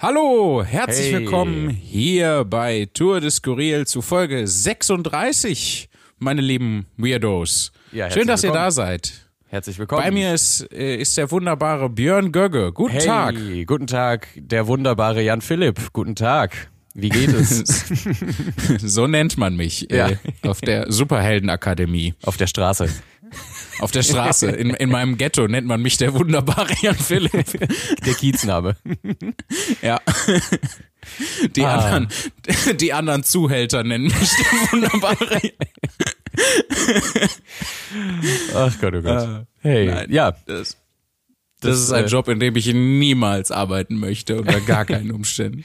Hallo, herzlich Hey. willkommen hier bei Tour de Skurril zu Folge 36, meine lieben Weirdos. Ja, Schön, dass ihr willkommen. da seid. Herzlich willkommen. Bei mir ist, äh, ist der wunderbare Björn Gögge. Guten hey, Tag. guten Tag, der wunderbare Jan Philipp. Guten Tag. Wie geht es So nennt man mich Ja. äh, auf der Superheldenakademie. auf der Straße? Auf der Straße. In, in meinem Ghetto nennt man mich der wunderbare Jan Philipp. Der Kiezname. Ja. Die, Ah. anderen, die anderen Zuhälter nennen mich der wunderbare Ach Gott, oh Gott. hey, nein. ja, Das, das, Das, ist ein äh, Job, in dem ich niemals arbeiten möchte, unter gar keinen Umständen.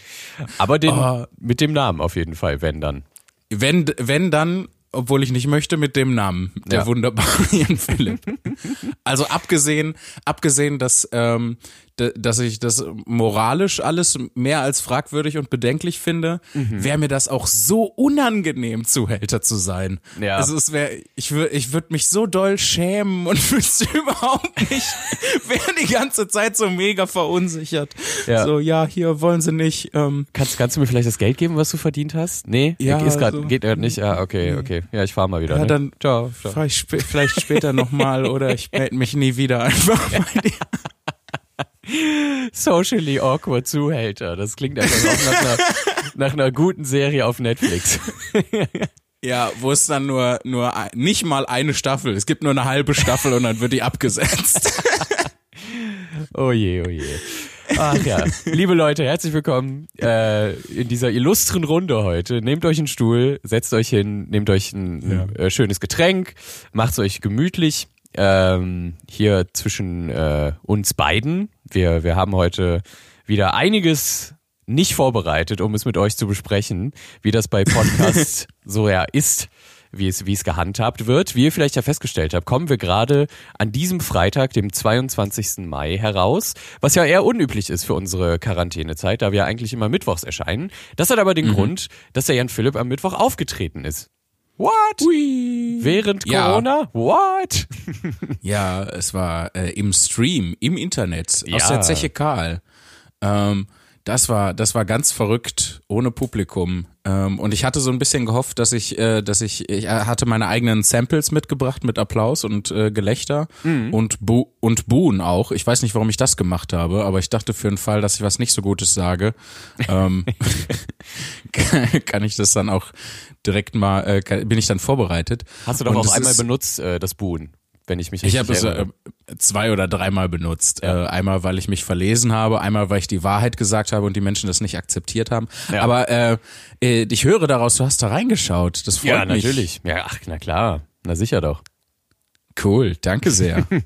aber den, Oh. mit dem Namen auf jeden Fall, wenn dann. Wenn, wenn dann, obwohl ich nicht möchte, mit dem Namen, der Ja. wunderbare Jan Philipp. Also abgesehen, abgesehen, dass, ähm, dass ich das moralisch alles mehr als fragwürdig und bedenklich finde, Mhm. wäre mir das auch so unangenehm, Zuhälter zu sein. Ja. Also es wäre, ich würde, ich würde mich so doll schämen und wüsste überhaupt nicht, wäre die ganze Zeit so mega verunsichert. Ja. So, ja, hier wollen sie nicht, ähm, Kannst, kannst du mir vielleicht das Geld geben, was du verdient hast? Nee? Ja, ist grad, so. geht grad nicht. Ah, okay, okay. Ja, ich fahr mal wieder. Ja, ne? dann ciao, ciao. Fahr ich spä vielleicht später nochmal oder ich melde mich nie wieder einfach bei dir. Socially awkward Zuhälter. Das klingt einfach auch nach einer, nach einer guten Serie auf Netflix. Ja, wo es dann nur, nur nicht mal eine Staffel. Es gibt nur eine halbe Staffel und dann wird die abgesetzt. Oh je, oh je. Ach ja, liebe Leute, herzlich willkommen äh, in dieser illustren Runde heute. Nehmt euch einen Stuhl, setzt euch hin, nehmt euch ein äh, schönes Getränk, macht's euch gemütlich. Ähm, hier zwischen äh, uns beiden. Wir, wir haben heute wieder einiges nicht vorbereitet, um es mit euch zu besprechen, wie das bei Podcasts so ja ist wie es, wie es gehandhabt wird. Wie ihr vielleicht ja festgestellt habt, kommen wir gerade an diesem Freitag, dem 22. Mai heraus, was ja eher unüblich ist für unsere Quarantänezeit, da wir ja eigentlich immer mittwochs erscheinen. Das hat aber den Grund, dass der Jan Philipp am Mittwoch aufgetreten ist. What? Während Ja. Corona? What? Ja, es war äh, im Stream, im Internet, aus Ja. der Zeche Karl. Ähm, das war, das war ganz verrückt, ohne Publikum. Ähm, und ich hatte so ein bisschen gehofft, dass ich, äh, dass ich, ich äh, hatte meine eigenen Samples mitgebracht mit Applaus und äh, Gelächter und Bu und Buhen auch. Ich weiß nicht, warum ich das gemacht habe, aber ich dachte für den Fall, dass ich was nicht so Gutes sage, ähm, kann ich das dann auch direkt mal, äh, kann, bin ich dann vorbereitet. Hast du doch Und auch einmal benutzt, äh, das Buhn, wenn ich mich ich richtig habe es äh, zwei oder dreimal benutzt. Äh, einmal, weil ich mich verlesen habe, einmal, weil ich die Wahrheit gesagt habe und die Menschen das nicht akzeptiert haben. Ja. Aber äh, äh, ich höre daraus, du hast da reingeschaut. Das freut ja, mich. natürlich. Ja, ach, na klar. Na sicher doch. Cool, danke sehr.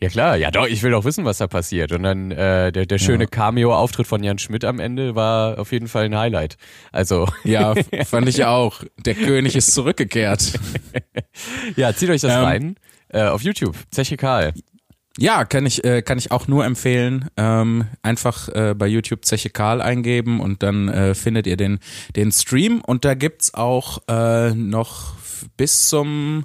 Ja klar, ja doch, ich will doch wissen, was da passiert. Und dann äh, der, der schöne Cameo-Auftritt von Jan Schmidt am Ende war auf jeden Fall ein Highlight. Also ja, fand ich auch. Der König ist zurückgekehrt. ja, zieht euch das Ähm, rein äh, auf YouTube, Zeche Karl. Ja, kann ich, äh, kann ich auch nur empfehlen. Ähm, einfach äh, bei YouTube Zeche Karl eingeben und dann äh, findet ihr den, den Stream. Und da gibt's auch äh, noch bis zum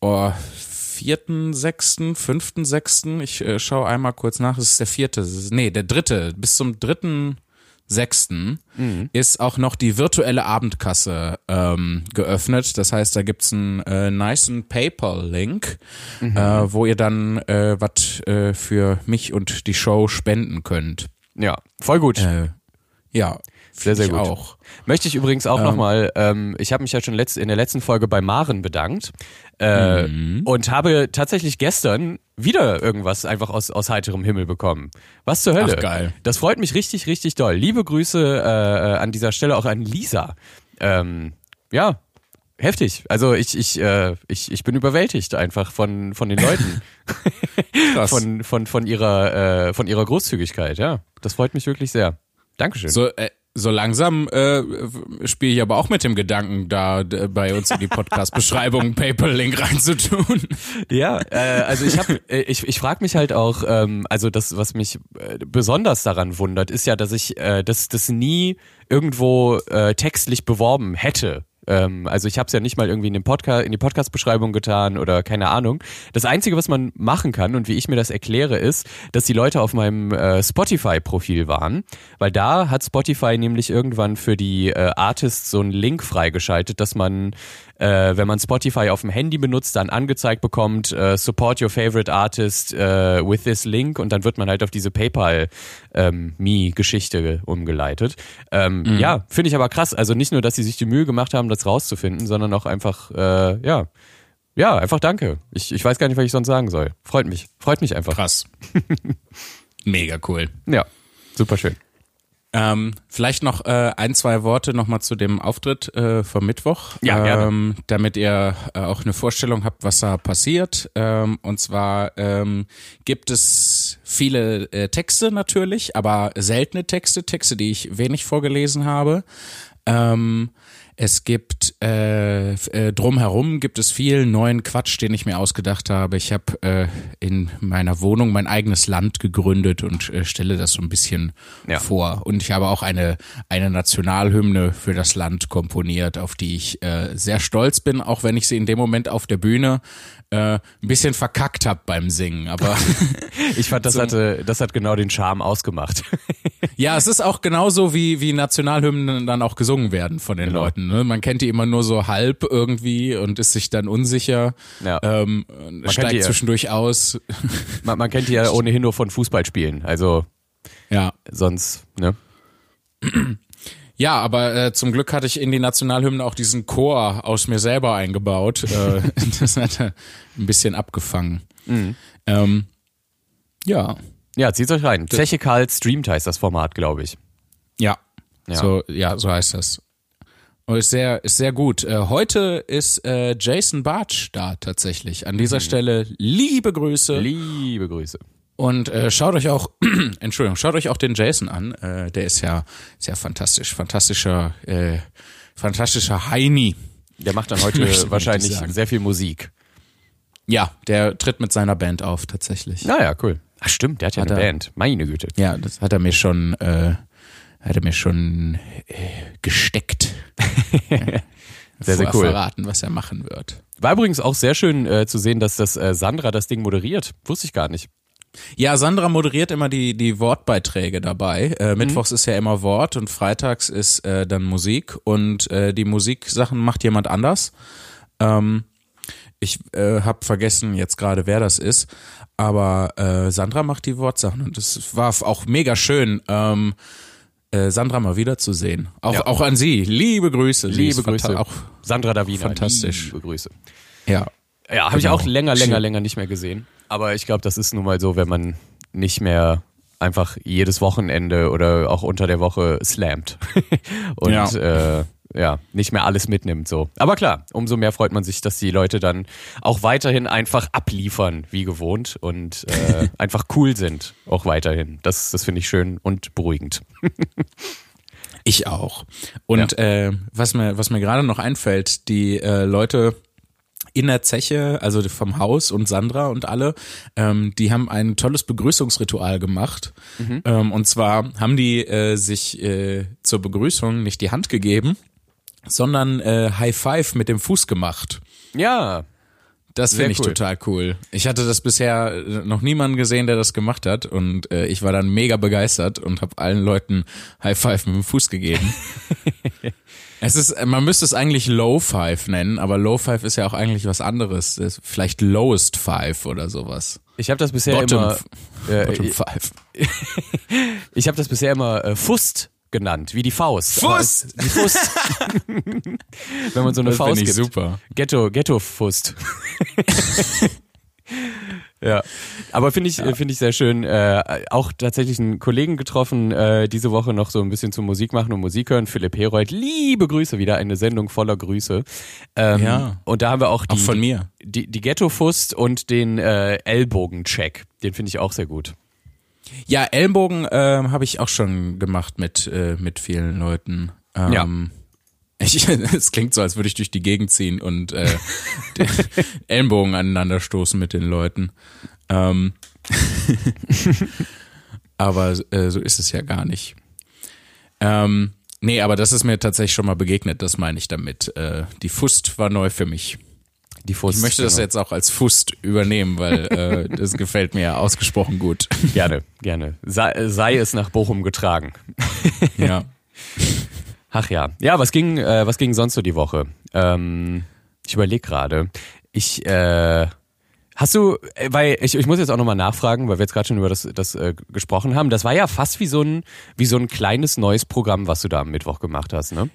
oh, vierten, sechsten, fünften, sechsten. Ich äh, schaue einmal kurz nach. Es ist der vierte, ist- nee, der dritte. Bis zum dritten, sechsten ist auch noch die virtuelle Abendkasse ähm, geöffnet. Das heißt, da gibt's einen äh, nicen PayPal-Link, äh, wo ihr dann äh, was äh, für mich und die Show spenden könnt. Ja, voll gut. Äh, ja, Sehr, sehr ich gut. auch. Möchte ich übrigens auch nochmal, ähm, ich habe mich ja schon letzt, in der letzten Folge bei Maren bedankt äh, Mhm. und habe tatsächlich gestern wieder irgendwas einfach aus, aus heiterem Himmel bekommen. Was zur Hölle? Ach, geil. Das freut mich richtig, richtig doll. Liebe Grüße äh, äh, an dieser Stelle auch an Lisa. Ähm, ja, heftig. Also ich, ich, äh, ich, ich bin überwältigt einfach von, von den Leuten, Krass. von, von, von, ihrer, äh, von ihrer Großzügigkeit. Ja, das freut mich wirklich sehr. Dankeschön. So, äh, so langsam äh, spiele ich aber auch mit dem Gedanken, da bei uns in die Podcast-Beschreibung einen PayPal-Link reinzutun. Ja, äh, also ich habe, äh, ich, ich frage mich halt auch, ähm, also das, was mich äh, besonders daran wundert, ist ja, dass ich äh, das, das nie irgendwo äh, textlich beworben hätte. Ähm, also ich habe es ja nicht mal irgendwie in, den Podcast, in die Podcast-Beschreibung getan oder keine Ahnung. Das Einzige, was man machen kann und wie ich mir das erkläre, ist, dass die Leute auf meinem äh, Spotify-Profil waren, weil da hat Spotify nämlich irgendwann für die äh, Artists so einen Link freigeschaltet, dass man äh, wenn man Spotify auf dem Handy benutzt, dann angezeigt bekommt, äh, support your favorite artist äh, with this link und dann wird man halt auf diese PayPal ähm, umgeleitet. Ähm, mhm. Ja, finde ich aber krass. Also nicht nur, dass sie sich die Mühe gemacht haben, das rauszufinden, sondern auch einfach, äh, ja, ja, einfach danke. Ich, ich weiß gar nicht, was ich sonst sagen soll. Freut mich. Freut mich einfach. Krass. Mega cool. Ja, super schön. Ähm, vielleicht noch äh, ein, zwei Worte nochmal zu dem Auftritt äh, vom Mittwoch, ja, gerne. Ähm, damit ihr äh, auch eine Vorstellung habt, was da passiert. Ähm, und zwar ähm, gibt es viele äh, Texte natürlich, aber seltene Texte, Texte, die ich wenig vorgelesen habe. Ähm, es gibt äh, äh, drumherum gibt es viel neuen Quatsch, den ich mir ausgedacht habe. Ich habe äh, in meiner Wohnung mein eigenes Land gegründet und äh, stelle das so ein bisschen ja. vor. Und ich habe auch eine eine Nationalhymne für das Land komponiert, auf die ich äh, sehr stolz bin, auch wenn ich sie in dem Moment auf der Bühne äh, ein bisschen verkackt habe beim Singen. Aber ich fand, das hatte das hat genau den Charme ausgemacht. ja, es ist auch genauso wie wie Nationalhymnen dann auch gesungen werden von den genau. Leuten. Ne? Man kennt die immer nur so halb irgendwie und ist sich dann unsicher. Ja. Ähm, steigt die, zwischendurch aus. Man, man kennt die ja ohnehin nur von Fußballspielen. Also ja, sonst, ne? Ja, aber äh, zum Glück hatte ich in die Nationalhymne auch diesen Chor aus mir selber eingebaut. Äh, das hat er ein bisschen abgefangen. Mhm. Ähm, ja. Ja, zieht euch rein. Zeche Karl streamt heißt das Format, glaube ich. Ja. ja. So, ja, so heißt das. Oh, ist sehr, ist sehr gut. Äh, heute ist äh, Jason Bartsch da tatsächlich. An dieser mhm. Stelle liebe Grüße. Liebe Grüße. Und äh, schaut euch auch, Entschuldigung, schaut euch auch den Jason an. Äh, der ist ja sehr fantastisch, fantastischer, äh, fantastischer Heini. Der macht dann heute wahrscheinlich sehr viel Musik. Ja, der tritt mit seiner Band auf tatsächlich. Naja, cool. Ach stimmt, der hat ja hat eine er, Band. Meine Güte. Ja, das hat er mir schon, äh, hat er mir schon äh, gesteckt. sehr, sehr cool. verraten, was er machen wird. War übrigens auch sehr schön äh, zu sehen, dass das äh, Sandra das Ding moderiert. Wusste ich gar nicht. Ja, Sandra moderiert immer die, die Wortbeiträge dabei. Äh, mhm. Mittwochs ist ja immer Wort und freitags ist äh, dann Musik und äh, die Musiksachen macht jemand anders. Ähm, ich äh, habe vergessen jetzt gerade, wer das ist, aber äh, Sandra macht die Wortsachen und es war auch mega schön. Ähm, äh, Sandra mal wiederzusehen. Auch, ja. auch an Sie. Liebe Grüße. Liebe Grüße. Auch Sandra Davina. Fantastisch. Liebe Grüße. Ja. Ja, habe genau. ich auch länger, länger, länger nicht mehr gesehen. Aber ich glaube, das ist nun mal so, wenn man nicht mehr einfach jedes Wochenende oder auch unter der Woche slammt. Und ja. Äh, ja, nicht mehr alles mitnimmt so. Aber klar, umso mehr freut man sich, dass die Leute dann auch weiterhin einfach abliefern, wie gewohnt und äh, einfach cool sind, auch weiterhin. Das, das finde ich schön und beruhigend. ich auch. Und ja. äh, was mir, was mir gerade noch einfällt, die äh, Leute in der Zeche, also vom Haus und Sandra und alle, ähm, die haben ein tolles Begrüßungsritual gemacht. Mhm. Ähm, und zwar haben die äh, sich äh, zur Begrüßung nicht die Hand gegeben, sondern äh, High Five mit dem Fuß gemacht. Ja. Das finde ich cool. total cool. Ich hatte das bisher äh, noch niemanden gesehen, der das gemacht hat und äh, ich war dann mega begeistert und habe allen Leuten High Five mit dem Fuß gegeben. es ist, man müsste es eigentlich Low Five nennen, aber Low Five ist ja auch eigentlich was anderes. Vielleicht Lowest Five oder sowas. Ich habe das bisher Bottom, immer. Äh, Bottom Five. ich habe das bisher immer äh, Fust genannt, wie die Faust. Fust! die Fust. Wenn man so eine das Faust gibt. super. Ghetto, Ghetto-Fust. ja, aber finde ich ja. finde ich sehr schön. Äh, auch tatsächlich einen Kollegen getroffen äh, diese Woche noch so ein bisschen zur Musik machen und Musik hören. Philipp Herold, liebe Grüße wieder eine Sendung voller Grüße. Ähm, ja. Und da haben wir auch die auch von mir die, die Ghetto-Fust und den äh, Ellbogen-Check. Den finde ich auch sehr gut. Ja, Ellenbogen äh, habe ich auch schon gemacht mit, äh, mit vielen Leuten. Ähm, ja. Ich, es klingt so, als würde ich durch die Gegend ziehen und äh, Ellenbogen aneinander stoßen mit den Leuten. Ähm, aber äh, so ist es ja gar nicht. Ähm, Nee, aber das ist mir tatsächlich schon mal begegnet, das meine ich damit. Äh, die Fust war neu für mich. Die Fust, ich möchte das genau. jetzt auch als Fust übernehmen, weil äh, das gefällt mir ausgesprochen gut. Gerne, gerne. Sei, sei es nach Bochum getragen. Ja. Ach ja. Ja, was ging, äh, was ging sonst so die Woche? Ähm, ich überlege gerade. Ich, äh, hast du, äh, weil ich, ich muss jetzt auch nochmal nachfragen, weil wir jetzt gerade schon über das, das äh, gesprochen haben. Das war ja fast wie so ein, wie so ein kleines neues Programm, was du da am Mittwoch gemacht hast, ne?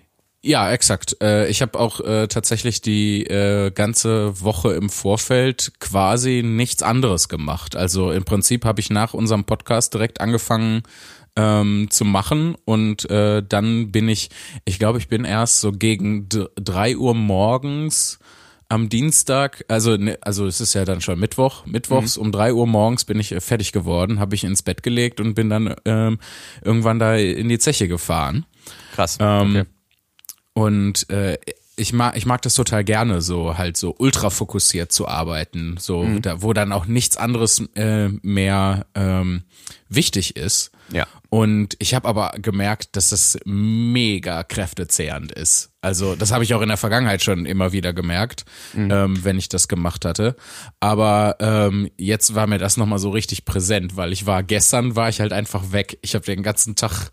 Ja, exakt. Äh, ich habe auch äh, tatsächlich die äh, ganze Woche im Vorfeld quasi nichts anderes gemacht. Also im Prinzip habe ich nach unserem Podcast direkt angefangen ähm, zu machen und äh, dann bin ich, ich glaube, ich bin erst so gegen drei Uhr morgens am Dienstag, also ne, also es ist ja dann schon Mittwoch, mittwochs um drei Uhr morgens bin ich äh, fertig geworden, habe ich ins Bett gelegt und bin dann ähm, irgendwann da in die Zeche gefahren. Krass. Ähm, okay. Und äh, ich mag, ich mag das total gerne, so halt so ultra fokussiert zu arbeiten, so da, wo dann auch nichts anderes äh, mehr ähm, wichtig ist. Ja. Und ich habe aber gemerkt, dass das mega kräftezehrend ist. Also das habe ich auch in der Vergangenheit schon immer wieder gemerkt, ähm, wenn ich das gemacht hatte. Aber ähm, jetzt war mir das nochmal so richtig präsent, weil ich war gestern war ich halt einfach weg. Ich habe den ganzen Tag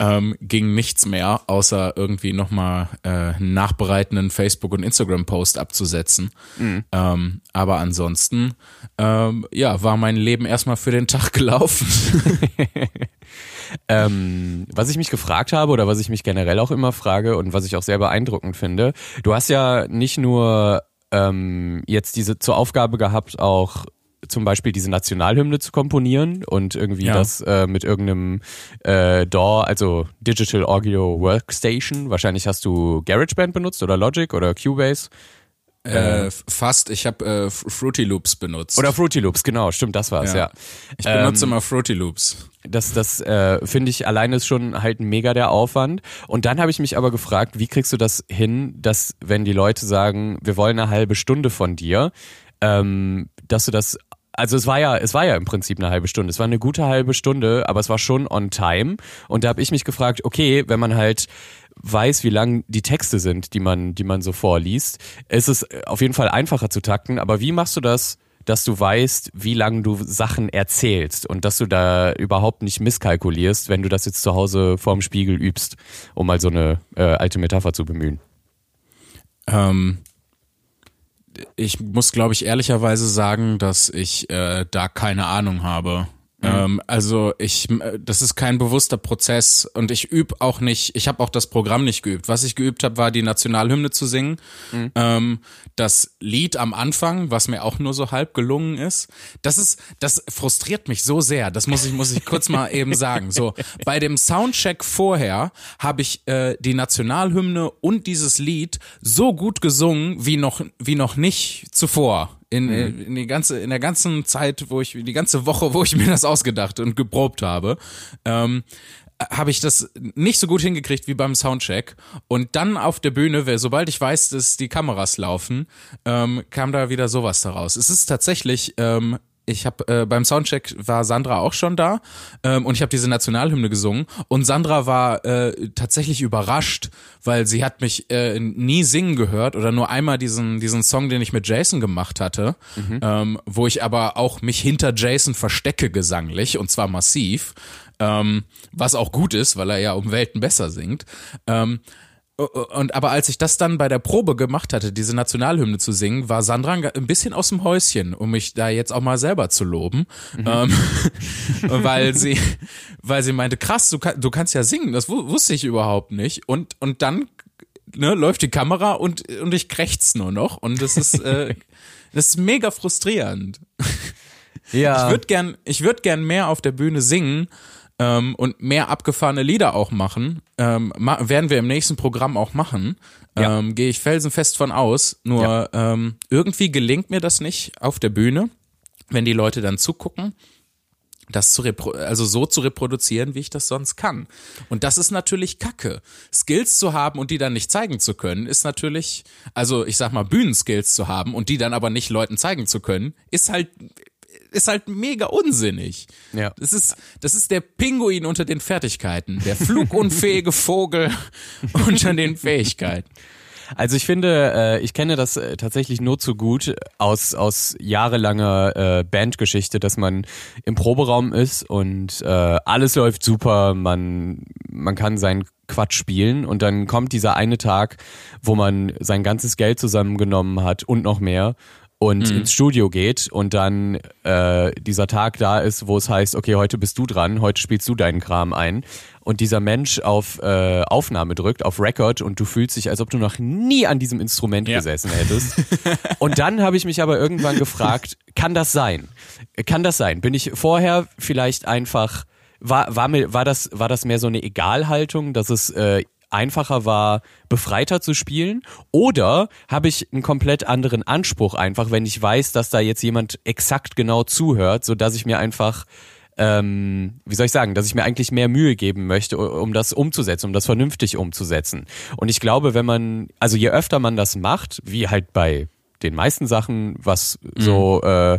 ähm, ging nichts mehr, außer irgendwie nochmal äh, einen nachbereitenden Facebook- und Instagram-Post abzusetzen. Ähm, aber ansonsten, ähm, ja, war mein Leben erstmal für den Tag gelaufen. Ähm, was ich mich gefragt habe oder was ich mich generell auch immer frage und was ich auch sehr beeindruckend finde, du hast ja nicht nur ähm, jetzt diese zur Aufgabe gehabt, auch zum Beispiel diese Nationalhymne zu komponieren und irgendwie Ja. das äh, mit irgendeinem äh, DAW, also Digital Audio Workstation, wahrscheinlich hast du GarageBand benutzt oder Logic oder Cubase äh, fast, ich habe äh, Fruity Loops benutzt. oder Fruity Loops, genau, stimmt, das war's, ja. Ja. ich benutze ähm, immer Fruity Loops. Das, das äh, finde ich alleine ist schon halt mega der Aufwand. Und dann habe ich mich aber gefragt, wie kriegst du das hin, dass wenn die Leute sagen, wir wollen eine halbe Stunde von dir, ähm, dass du das also es war ja, es war ja im Prinzip eine halbe Stunde. Es war eine gute halbe Stunde, aber es war schon on time. Und da habe ich mich gefragt, okay, wenn man halt weiß, wie lang die Texte sind, die man, die man so vorliest, ist es auf jeden Fall einfacher zu takten. Aber wie machst du das, dass du weißt, wie lange du Sachen erzählst und dass du da überhaupt nicht misskalkulierst, wenn du das jetzt zu Hause vorm Spiegel übst, um mal so eine äh, alte Metapher zu bemühen? Ähm, ich muss, glaube ich, ehrlicherweise sagen, dass ich äh, da keine Ahnung habe. Ähm, also ich, äh, das ist kein bewusster Prozess und ich übe auch nicht, ich habe auch das Programm nicht geübt. Was ich geübt habe, war die Nationalhymne zu singen. Ähm, das Lied am Anfang, was mir auch nur so halb gelungen ist, das ist, das frustriert mich so sehr. Das muss ich, muss ich kurz mal eben sagen. So bei dem Soundcheck vorher habe ich äh, die Nationalhymne und dieses Lied so gut gesungen wie noch, wie noch nicht zuvor. In, in, die ganze, in der ganzen Zeit, wo ich, die ganze Woche, wo ich mir das ausgedacht und geprobt habe, ähm, habe ich das nicht so gut hingekriegt wie beim Soundcheck. Und dann auf der Bühne, weil sobald ich weiß, dass die Kameras laufen, ähm, kam da wieder sowas daraus. Es ist tatsächlich, ähm, ich habe äh, beim Soundcheck war Sandra auch schon da ähm, und ich habe diese Nationalhymne gesungen und Sandra war äh, tatsächlich überrascht, weil sie hat mich äh, nie singen gehört oder nur einmal diesen diesen Song, den ich mit Jason gemacht hatte, ähm, wo ich aber auch mich hinter Jason verstecke gesanglich und zwar massiv, ähm, was auch gut ist, weil er ja um Welten besser singt. Ähm, und aber als ich das dann bei der Probe gemacht hatte, diese Nationalhymne zu singen, war Sandra ein bisschen aus dem Häuschen, um mich da jetzt auch mal selber zu loben, ähm, weil sie, weil sie meinte, krass, du, kann, du kannst ja singen, das wu- wusste ich überhaupt nicht. Und und dann ne, läuft die Kamera und und ich krächz nur noch und das ist äh, das ist mega frustrierend. Ja. Ich würde gern, ich würde gern mehr auf der Bühne singen ähm, und mehr abgefahrene Lieder auch machen. Ähm, ma werden wir im nächsten Programm auch machen. Ja. Ähm, Gehe ich felsenfest von aus. Nur ähm, irgendwie gelingt mir das nicht auf der Bühne, wenn die Leute dann zugucken das zu repro also so zu reproduzieren, wie ich das sonst kann. Und das ist natürlich Kacke. Skills zu haben und die dann nicht zeigen zu können, ist natürlich, also ich sag mal Bühnenskills zu haben und die dann aber nicht Leuten zeigen zu können, ist halt ist halt mega unsinnig. Ja. Das ist, das ist der Pinguin unter den Fertigkeiten, der flugunfähige Vogel unter den Fähigkeiten. Also ich finde, äh, ich kenne das äh, tatsächlich nur zu gut aus, aus jahrelanger äh, Bandgeschichte, dass man im Proberaum ist und äh, alles läuft super, man, man kann seinen Quatsch spielen und dann kommt dieser eine Tag, wo man sein ganzes Geld zusammengenommen hat und noch mehr und ins Studio geht und dann äh, dieser Tag da ist, wo es heißt, okay, heute bist du dran, heute spielst du deinen Kram ein und dieser Mensch auf äh, Aufnahme drückt, auf Record und du fühlst dich, als ob du noch nie an diesem Instrument Ja. gesessen hättest. und dann habe ich mich aber irgendwann gefragt, kann das sein? Kann das sein? Bin ich vorher vielleicht einfach war war mir war das war das mehr so eine Egalhaltung, dass es äh, einfacher war, befreiter zu spielen? Oder habe ich einen komplett anderen Anspruch einfach, wenn ich weiß, dass da jetzt jemand exakt genau zuhört, so dass ich mir einfach ähm, wie soll ich sagen, dass ich mir eigentlich mehr Mühe geben möchte, um das umzusetzen, um das vernünftig umzusetzen. Und ich glaube, wenn man, also je öfter man das macht, wie halt bei den meisten Sachen, was so äh, äh,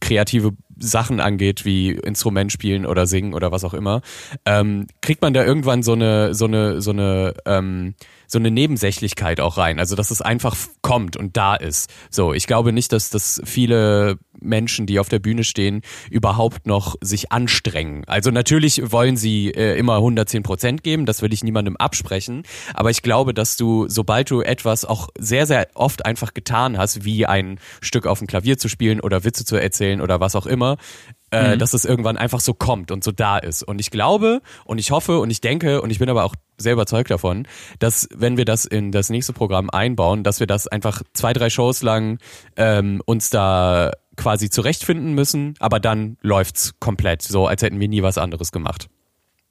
kreative Sachen angeht, wie Instrument spielen oder singen oder was auch immer, ähm, kriegt man da irgendwann so eine so eine so eine ähm, so eine Nebensächlichkeit auch rein. Also dass es einfach kommt und da ist. So, ich glaube nicht, dass das viele Menschen, die auf der Bühne stehen, überhaupt noch sich anstrengen. Also natürlich wollen sie äh, immer 110 Prozent geben, das will ich niemandem absprechen. Aber ich glaube, dass du, sobald du etwas auch sehr, sehr oft einfach getan hast, wie ein Stück auf dem Klavier zu spielen oder Witze zu erzählen oder was auch immer, äh, dass es irgendwann einfach so kommt und so da ist. Und ich glaube und ich hoffe und ich denke und ich bin aber auch sehr überzeugt davon, dass wenn wir das in das nächste Programm einbauen, dass wir das einfach zwei, drei Shows lang ähm, uns da quasi zurechtfinden müssen, aber dann läuft's komplett, so als hätten wir nie was anderes gemacht.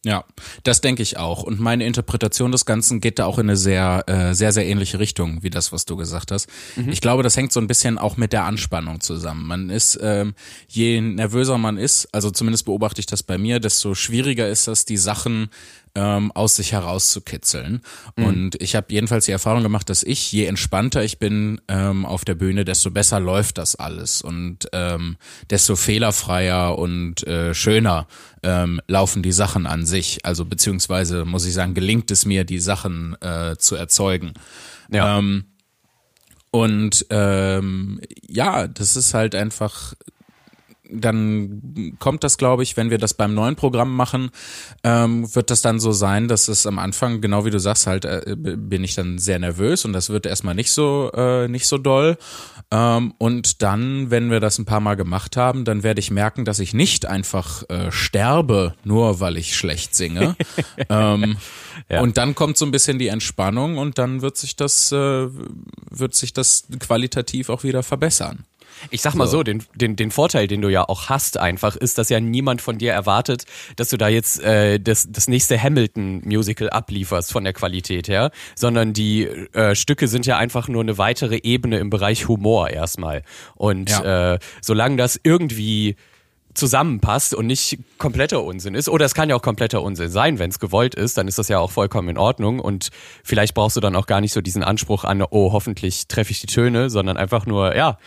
Ja, das denke ich auch. Und meine Interpretation des Ganzen geht da auch in eine sehr, äh, sehr, sehr ähnliche Richtung, wie das, was du gesagt hast. Ich glaube, das hängt so ein bisschen auch mit der Anspannung zusammen. Man ist, ähm, je nervöser man ist, also zumindest beobachte ich das bei mir, desto schwieriger ist das, die Sachen ähm, aus sich herauszukitzeln. Und ich habe jedenfalls die Erfahrung gemacht, dass ich, je entspannter ich bin ähm, auf der Bühne, desto besser läuft das alles und ähm, desto fehlerfreier und äh, schöner ähm, laufen die Sachen an sich. Also beziehungsweise muss ich sagen, gelingt es mir, die Sachen äh, zu erzeugen. Ja. Ähm, und ähm, ja, das ist halt einfach dann kommt das, glaube ich, wenn wir das beim neuen Programm machen, ähm, wird das dann so sein, dass es am Anfang, genau wie du sagst, halt äh, bin ich dann sehr nervös und das wird erstmal nicht so äh, nicht so doll. Ähm, und dann, wenn wir das ein paar Mal gemacht haben, dann werde ich merken, dass ich nicht einfach äh, sterbe, nur weil ich schlecht singe. ähm, Ja. Und dann kommt so ein bisschen die Entspannung und dann wird sich das äh, wird sich das qualitativ auch wieder verbessern. Ich sag mal so, den, den, den Vorteil, den du ja auch hast einfach, ist, dass ja niemand von dir erwartet, dass du da jetzt äh, das, das nächste Hamilton-Musical ablieferst von der Qualität her, sondern die äh, Stücke sind ja einfach nur eine weitere Ebene im Bereich Humor erstmal. Und Ja. äh, solange das irgendwie zusammenpasst und nicht kompletter Unsinn ist. Oder es kann ja auch kompletter Unsinn sein, wenn es gewollt ist, dann ist das ja auch vollkommen in Ordnung. Und vielleicht brauchst du dann auch gar nicht so diesen Anspruch an, oh, hoffentlich treffe ich die Töne, sondern einfach nur, ja,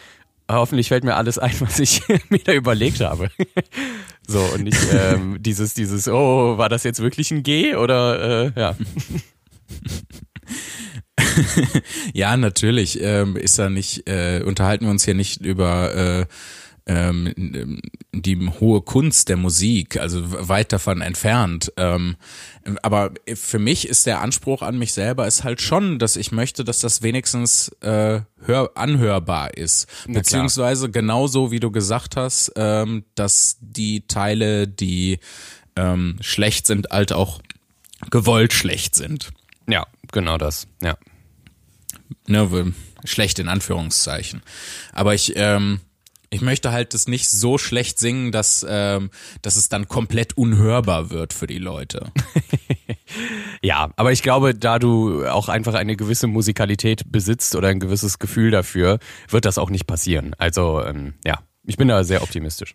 hoffentlich fällt mir alles ein, was ich mir da überlegt habe. so, und nicht ähm, dieses, dieses, oh, war das jetzt wirklich ein G? Oder äh, ja. Ja, natürlich ähm, ist da nicht, äh, unterhalten wir uns hier nicht über äh, ähm, die hohe Kunst der Musik, also weit davon entfernt. Ähm, aber für mich ist der Anspruch an mich selber ist halt schon, dass ich möchte, dass das wenigstens äh, hör anhörbar ist. klar. Beziehungsweise genauso wie du gesagt hast, ähm, dass die Teile, die ähm, schlecht sind, halt auch gewollt schlecht sind. Ja, genau das. Ja. ne, schlecht in Anführungszeichen. Aber ich, ähm, ich möchte halt das nicht so schlecht singen, dass, ähm, dass es dann komplett unhörbar wird für die Leute. Ja, aber ich glaube, da du auch einfach eine gewisse Musikalität besitzt oder ein gewisses Gefühl dafür, wird das auch nicht passieren. Also ähm, ja, ich bin da sehr optimistisch.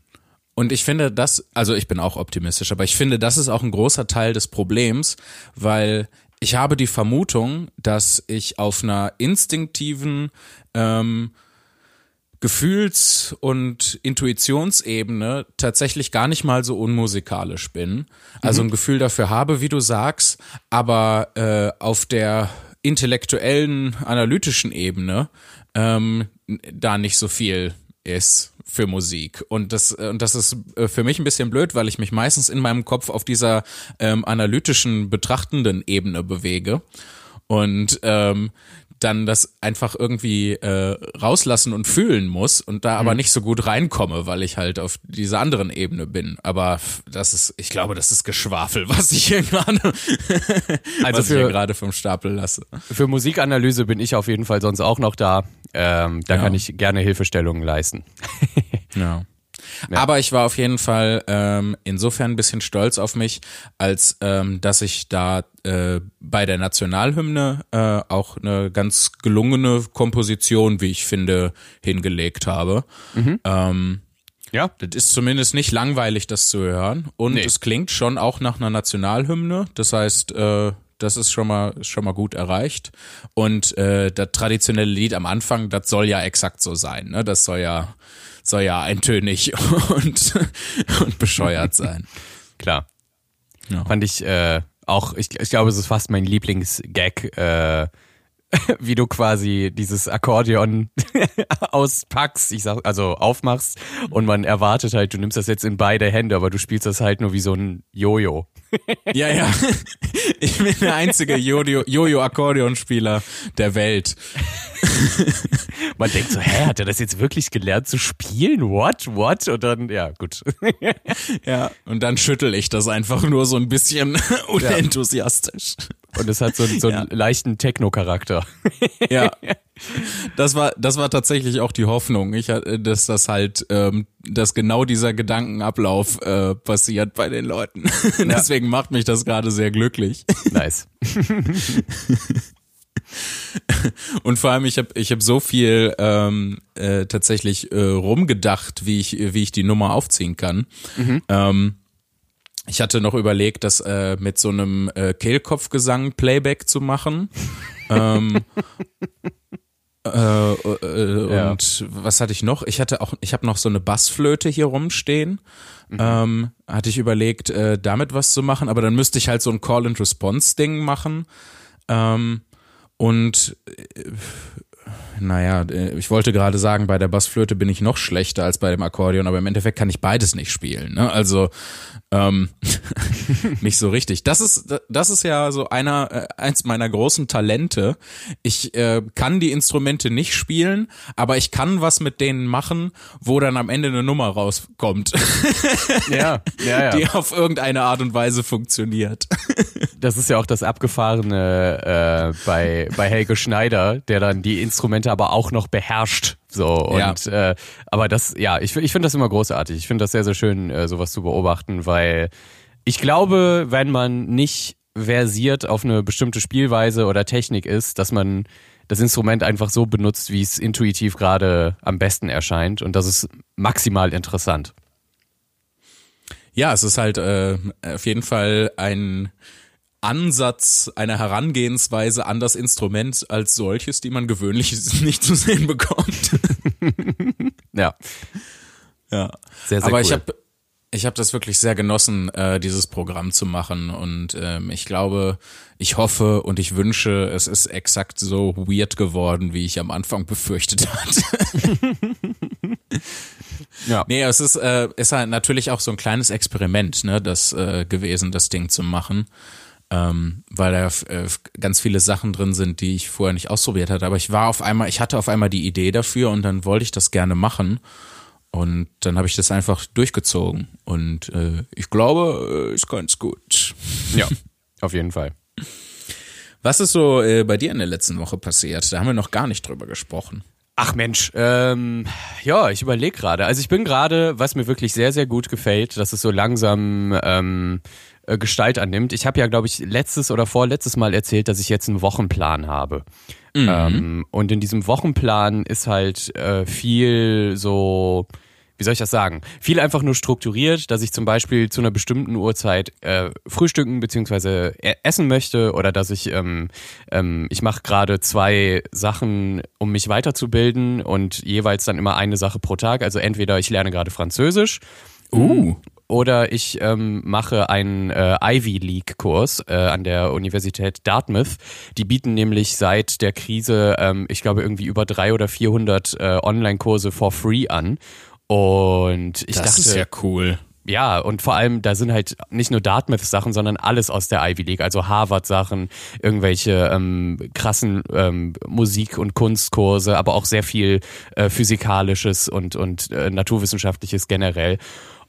Und ich finde das, also ich bin auch optimistisch, aber ich finde, das ist auch ein großer Teil des Problems, weil ich habe die Vermutung, dass ich auf einer instinktiven ähm, Gefühls- und Intuitionsebene tatsächlich gar nicht mal so unmusikalisch bin. Also ein Gefühl dafür habe, wie du sagst, aber äh, auf der intellektuellen, analytischen Ebene ähm, da nicht so viel ist für Musik. Und das, und das ist äh, für mich ein bisschen blöd, weil ich mich meistens in meinem Kopf auf dieser ähm, analytischen, betrachtenden Ebene bewege. Und ähm, dann das einfach irgendwie äh, rauslassen und fühlen muss und da aber nicht so gut reinkomme, weil ich halt auf dieser anderen Ebene bin. Aber das ist, ich glaube, das ist Geschwafel, was ich hier gerade, also was ich hier gerade vom Stapel lasse. Für Musikanalyse bin ich auf jeden Fall sonst auch noch da. Ähm, da Ja. kann ich gerne Hilfestellungen leisten. Ja. Aber ich war auf jeden Fall ähm, insofern ein bisschen stolz auf mich, als ähm, dass ich da äh, bei der Nationalhymne äh, auch eine ganz gelungene Komposition, wie ich finde, hingelegt habe. Ähm, Ja. das ist zumindest nicht langweilig, das zu hören. Und Nee. es klingt schon auch nach einer Nationalhymne. Das heißt, äh, das ist schon mal, schon mal gut erreicht. Und äh, das traditionelle Lied am Anfang, das soll ja exakt so sein. Ne? Das soll ja, soll ja eintönig und, und bescheuert sein. Klar. Ja. Fand ich äh, auch, ich, ich glaube, es ist fast mein Lieblingsgag, äh, wie du quasi dieses Akkordeon auspackst, ich sag, also aufmachst und man erwartet halt, du nimmst das jetzt in beide Hände, aber du spielst das halt nur wie so ein Jojo. Ja, ja. Ich bin der einzige Jojo- Jojo-Akkordeonspieler der Welt. Man denkt so, hä, hat er das jetzt wirklich gelernt zu spielen? What? What? Und dann, ja, gut. Ja. Und dann schüttel ich das einfach nur so ein bisschen unenthusiastisch. Und es hat so, einen- so einen Ja. leichten Techno-Charakter. Ja. Das war, das war tatsächlich auch die Hoffnung, ich, hatte- dass das halt, ähm, dass genau dieser Gedankenablauf äh, passiert bei den Leuten. Deswegen macht mich das gerade sehr glücklich. Nice. Und vor allem, ich habe ich hab so viel ähm, äh, tatsächlich äh, rumgedacht, wie ich, wie ich die Nummer aufziehen kann. Ähm, ich hatte noch überlegt, das äh, mit so einem äh, Kehlkopfgesang Playback zu machen. ähm, äh, äh, Ja. Und was hatte ich noch? Ich hatte auch, ich habe noch so eine Bassflöte hier rumstehen. Ähm, hatte ich überlegt, äh, damit was zu machen, aber dann müsste ich halt so ein Call-and-Response-Ding machen. Ähm, und äh, naja, äh, ich wollte gerade sagen, bei der Bassflöte bin ich noch schlechter als bei dem Akkordeon, aber im Endeffekt kann ich beides nicht spielen. Ne? Also ähm, nicht so richtig. Das ist, das ist ja so einer, äh, eins meiner großen Talente. Ich äh, kann die Instrumente nicht spielen, aber ich kann was mit denen machen, wo dann am Ende eine Nummer rauskommt, Ja, ja, ja. die auf irgendeine Art und Weise funktioniert. Das ist ja auch das Abgefahrene äh, bei, bei Helge Schneider, der dann die Instrumente aber auch noch beherrscht. So, und äh, aber das, ja, ich, ich finde das immer großartig. Ich finde das sehr, sehr schön, äh, sowas zu beobachten, weil ich glaube, wenn man nicht versiert auf eine bestimmte Spielweise oder Technik ist, dass man das Instrument einfach so benutzt, wie es intuitiv gerade am besten erscheint. Und das ist maximal interessant. Ja, es ist halt äh, auf jeden Fall ein Ansatz, eine Herangehensweise an das Instrument als solches, die man gewöhnlich nicht zu sehen bekommt. Ja, Ja. sehr, sehr Aber cool. ich habe ich hab das wirklich sehr genossen, äh, dieses Programm zu machen. Und ähm, ich glaube, ich hoffe und ich wünsche, es ist exakt so weird geworden, wie ich am Anfang befürchtet hatte. ja. Nee, es ist, äh, ist halt natürlich auch so ein kleines Experiment, ne, das äh, gewesen, das Ding zu machen. Ähm, weil da äh, ganz viele Sachen drin sind, die ich vorher nicht ausprobiert hatte. Aber ich war auf einmal, ich hatte auf einmal die Idee dafür und dann wollte ich das gerne machen. Und dann habe ich das einfach durchgezogen. Und äh, ich glaube, äh, ist ganz gut. ja, auf jeden Fall. Was ist so äh, bei dir in der letzten Woche passiert? Da haben wir noch gar nicht drüber gesprochen. Ach Mensch, ähm, ja, ich überlege gerade. Also ich bin gerade, was mir wirklich sehr, sehr gut gefällt, dass es so langsam ähm, äh, Gestalt annimmt. Ich habe ja, glaube ich, letztes oder vorletztes Mal erzählt, dass ich jetzt einen Wochenplan habe. Ähm, und in diesem Wochenplan ist halt äh, viel so wie soll ich das sagen? Viel einfach nur strukturiert, dass ich zum Beispiel zu einer bestimmten Uhrzeit äh, frühstücken beziehungsweise e-, essen möchte oder dass ich ähm, ähm, ich mache gerade zwei Sachen, um mich weiterzubilden und jeweils dann immer eine Sache pro Tag. Also entweder ich lerne gerade Französisch. Uh oder ich ähm, mache einen äh, Ivy League Kurs äh, an der Universität Dartmouth. Die bieten nämlich seit der Krise, ähm, ich glaube irgendwie über drei oder 400 äh, Online-Kurse for free an. Und ich das dachte, ist ja cool. Ja, und vor allem, da sind halt nicht nur Dartmouth-Sachen, sondern alles aus der Ivy League, also Harvard-Sachen, irgendwelche ähm, krassen ähm, Musik- und Kunstkurse, aber auch sehr viel äh, Physikalisches und, und äh, Naturwissenschaftliches generell.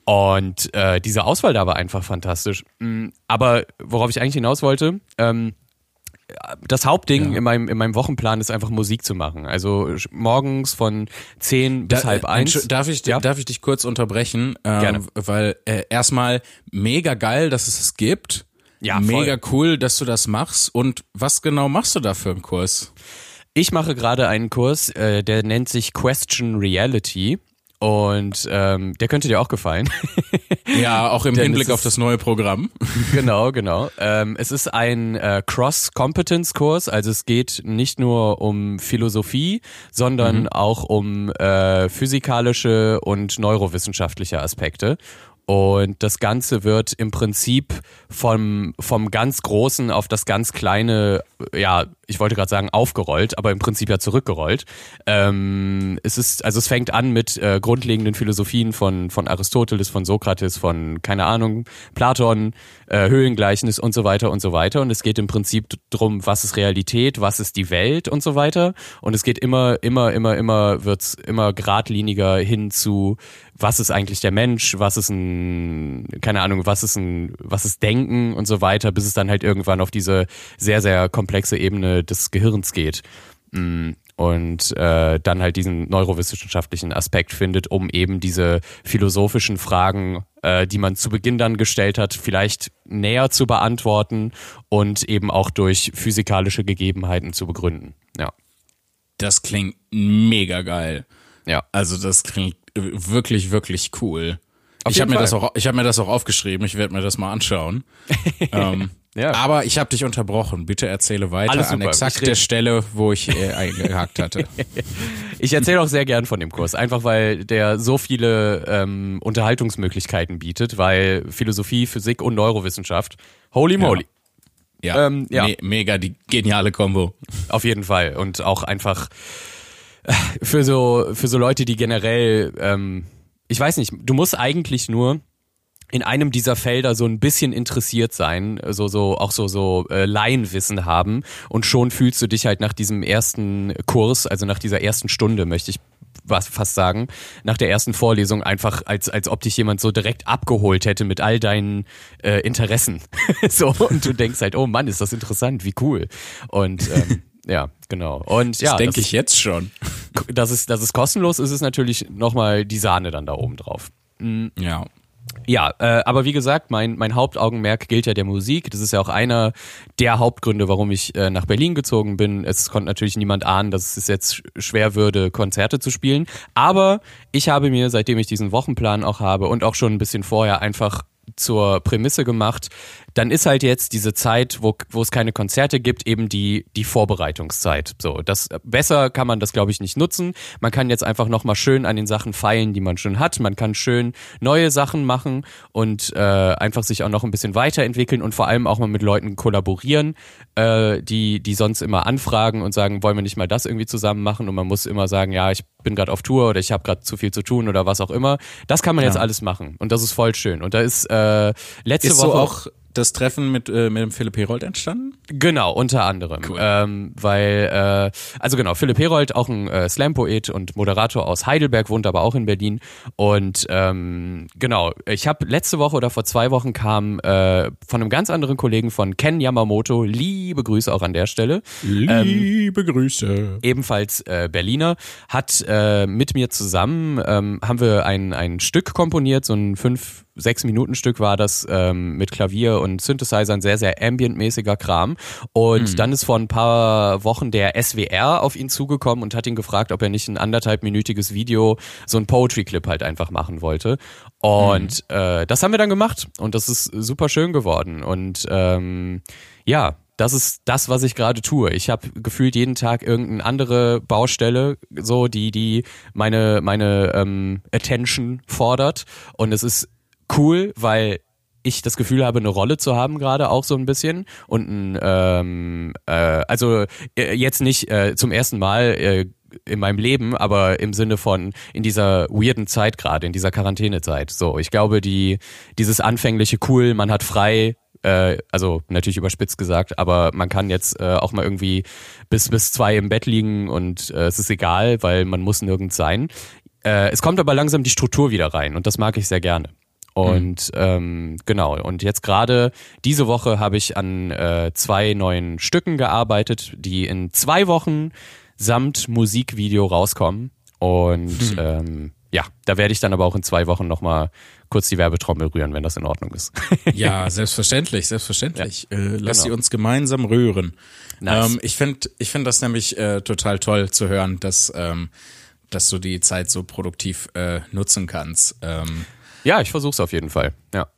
Und äh, diese Auswahl da war einfach fantastisch. Mm, aber worauf ich eigentlich hinaus wollte, ähm, das Hauptding ja. in, meinem, in meinem Wochenplan ist einfach Musik zu machen. Also morgens von 10 bis da, halb eins. Darf ich, ja? darf ich dich kurz unterbrechen? Ähm, Gerne. Weil äh, erstmal mega geil, dass es es gibt. Ja, Mega cool, dass du das machst. Und was genau machst du da für einen Kurs? Ich mache gerade einen Kurs, äh, der nennt sich Question Reality. Und ähm, der könnte dir auch gefallen. ja, auch im Hinblick auf das neue Programm. genau, genau. Ähm, es ist ein äh, Cross-Competence-Kurs, also es geht nicht nur um Philosophie, sondern mhm. auch um äh, physikalische und neurowissenschaftliche Aspekte. Und das Ganze wird im Prinzip vom, vom ganz Großen auf das ganz Kleine, ja, ich wollte gerade sagen aufgerollt, aber im Prinzip ja zurückgerollt. Ähm, es ist, also es fängt an mit äh, grundlegenden Philosophien von, von Aristoteles, von Sokrates, von, keine Ahnung, Platon, äh, Höhlengleichnis und so weiter und so weiter. Und es geht im Prinzip drum, was ist Realität, was ist die Welt und so weiter. Und es geht immer, immer, immer, immer, wird's immer geradliniger hin zu, was ist eigentlich der Mensch, was ist ein, keine Ahnung, was ist ein, was ist Denken und so weiter, bis es dann halt irgendwann auf diese sehr, sehr komplexe Ebene des Gehirns geht. Mm, und äh, dann halt diesen neurowissenschaftlichen Aspekt findet, um eben diese philosophischen Fragen, äh, die man zu Beginn dann gestellt hat, vielleicht näher zu beantworten und eben auch durch physikalische Gegebenheiten zu begründen. Ja. Das klingt mega geil. Ja. Also das klingt wirklich, wirklich cool. Auf ich habe mir das auch, ich habe mir das auch aufgeschrieben. Ich werde mir das mal anschauen. ähm, ja. Aber ich habe dich unterbrochen. Bitte erzähle weiter an exakt der Stelle, wo ich äh, eingehakt hatte. ich erzähle auch sehr gern von dem Kurs, einfach weil der so viele ähm, Unterhaltungsmöglichkeiten bietet, weil Philosophie, Physik und Neurowissenschaft, holy moly. Ja, ja, ähm, ja. Me mega die geniale Kombo. Auf jeden Fall und auch einfach für so für so Leute, die generell ähm, ich weiß nicht, du musst eigentlich nur in einem dieser Felder so ein bisschen interessiert sein, so so auch so so äh, Laienwissen haben und schon fühlst du dich halt nach diesem ersten Kurs, also nach dieser ersten Stunde, möchte ich was fast sagen, nach der ersten Vorlesung einfach als als ob dich jemand so direkt abgeholt hätte mit all deinen äh, Interessen. so und du denkst halt, oh Mann, ist das interessant, wie cool. Und ähm, ja, genau. Und das ja, denke ich jetzt schon. Dass es, dass es kostenlos ist, ist natürlich nochmal die Sahne dann da oben drauf. Mhm. Ja. Ja, äh, aber wie gesagt, mein, mein Hauptaugenmerk gilt ja der Musik. Das ist ja auch einer der Hauptgründe, warum ich äh, nach Berlin gezogen bin. Es konnte natürlich niemand ahnen, dass es jetzt schwer würde, Konzerte zu spielen. Aber ich habe mir, seitdem ich diesen Wochenplan auch habe und auch schon ein bisschen vorher einfach zur Prämisse gemacht, dann ist halt jetzt diese Zeit, wo, wo es keine Konzerte gibt, eben die, die Vorbereitungszeit. So, das besser kann man das, glaube ich, nicht nutzen. Man kann jetzt einfach nochmal schön an den Sachen feilen, die man schon hat. Man kann schön neue Sachen machen und äh, einfach sich auch noch ein bisschen weiterentwickeln und vor allem auch mal mit Leuten kollaborieren, äh, die, die sonst immer anfragen und sagen, wollen wir nicht mal das irgendwie zusammen machen? Und man muss immer sagen, ja, ich bin gerade auf Tour oder ich habe gerade zu viel zu tun oder was auch immer. Das kann man ja. jetzt alles machen und das ist voll schön. Und da ist äh, letzte ist Woche so auch das Treffen mit, äh, mit dem Philipp Herold entstanden? Genau, unter anderem. Cool. Ähm, weil, äh, also genau, Philipp Herold, auch ein äh, Slam-Poet und Moderator aus Heidelberg, wohnt aber auch in Berlin. Und ähm, genau, ich habe letzte Woche oder vor zwei Wochen kam äh, von einem ganz anderen Kollegen von Ken Yamamoto, liebe Grüße auch an der Stelle. Liebe ähm, Grüße. Ebenfalls äh, Berliner, hat äh, mit mir zusammen, ähm, haben wir ein, ein Stück komponiert, so ein fünf sechs Minuten Stück war das ähm, mit Klavier und Synthesizern sehr, sehr ambientmäßiger Kram. Und mhm. dann ist vor ein paar Wochen der SWR auf ihn zugekommen und hat ihn gefragt, ob er nicht ein anderthalbminütiges Video, so ein Poetry-Clip halt einfach machen wollte. Und mhm. äh, das haben wir dann gemacht und das ist super schön geworden. Und ähm, ja, das ist das, was ich gerade tue. Ich habe gefühlt jeden Tag irgendeine andere Baustelle, so die die meine meine ähm, Attention fordert und es ist cool, weil ich das Gefühl habe, eine Rolle zu haben gerade auch so ein bisschen und ein, ähm, äh, also äh, jetzt nicht äh, zum ersten Mal äh, in meinem Leben, aber im Sinne von in dieser weirden Zeit gerade, in dieser Quarantänezeit. So, ich glaube, die dieses anfängliche cool, man hat frei, äh, also natürlich überspitzt gesagt, aber man kann jetzt äh, auch mal irgendwie bis bis zwei im Bett liegen und äh, es ist egal, weil man muss nirgends sein. Äh, es kommt aber langsam die Struktur wieder rein und das mag ich sehr gerne. Und mhm. ähm, genau, und jetzt gerade diese Woche habe ich an äh, zwei neuen Stücken gearbeitet, die in zwei Wochen samt Musikvideo rauskommen. Und mhm. ähm, ja, da werde ich dann aber auch in zwei Wochen nochmal kurz die Werbetrommel rühren, wenn das in Ordnung ist. ja, selbstverständlich, selbstverständlich. Ja, äh, lass genau. sie uns gemeinsam rühren. Nice. Ähm, ich finde ich find das nämlich äh, total toll zu hören, dass, ähm, dass du die Zeit so produktiv äh, nutzen kannst. Ähm, ja, ich versuche es auf jeden Fall. Ja.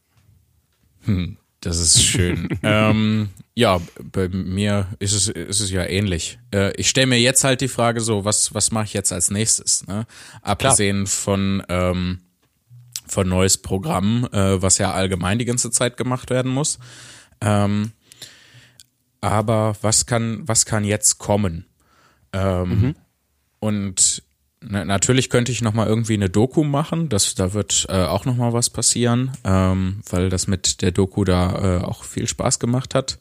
Hm, das ist schön. ähm, ja, bei mir ist es, ist es ja ähnlich. Äh, ich stelle mir jetzt halt die Frage so, was, was mache ich jetzt als nächstes? Ne? Abgesehen Klar. von ähm, von neues Programm, äh, was ja allgemein die ganze Zeit gemacht werden muss. Ähm, aber was kann, was kann jetzt kommen? Ähm, mhm. Und natürlich könnte ich noch mal irgendwie eine Doku machen. Das, da wird äh, auch noch mal was passieren, ähm, weil das mit der Doku da äh, auch viel Spaß gemacht hat.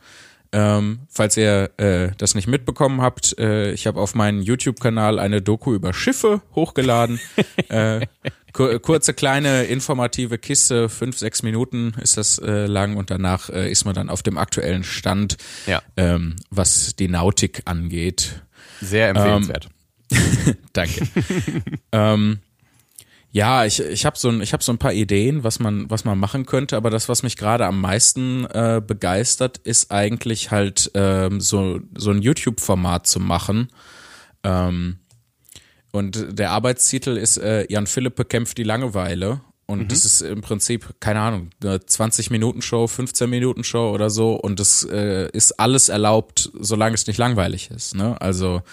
Ähm, falls ihr äh, das nicht mitbekommen habt, äh, ich habe auf meinen YouTube-Kanal eine Doku über Schiffe hochgeladen. äh, kurze kleine informative Kiste, fünf, sechs Minuten ist das äh, lang und danach äh, ist man dann auf dem aktuellen Stand, ja. ähm, was die Nautik angeht. Sehr empfehlenswert. Ähm, danke. ähm, ja, ich, ich habe so, ein, ich hab so ein paar Ideen, was man, was man machen könnte, aber das, was mich gerade am meisten äh, begeistert, ist eigentlich halt ähm, so, so ein YouTube-Format zu machen. Ähm, und der Arbeitstitel ist äh, Jan Philipp bekämpft die Langeweile. Und mhm. das ist im Prinzip, keine Ahnung, eine 20-Minuten-Show, 15-Minuten-Show oder so. Und das äh, ist alles erlaubt, solange es nicht langweilig ist. Ne? Also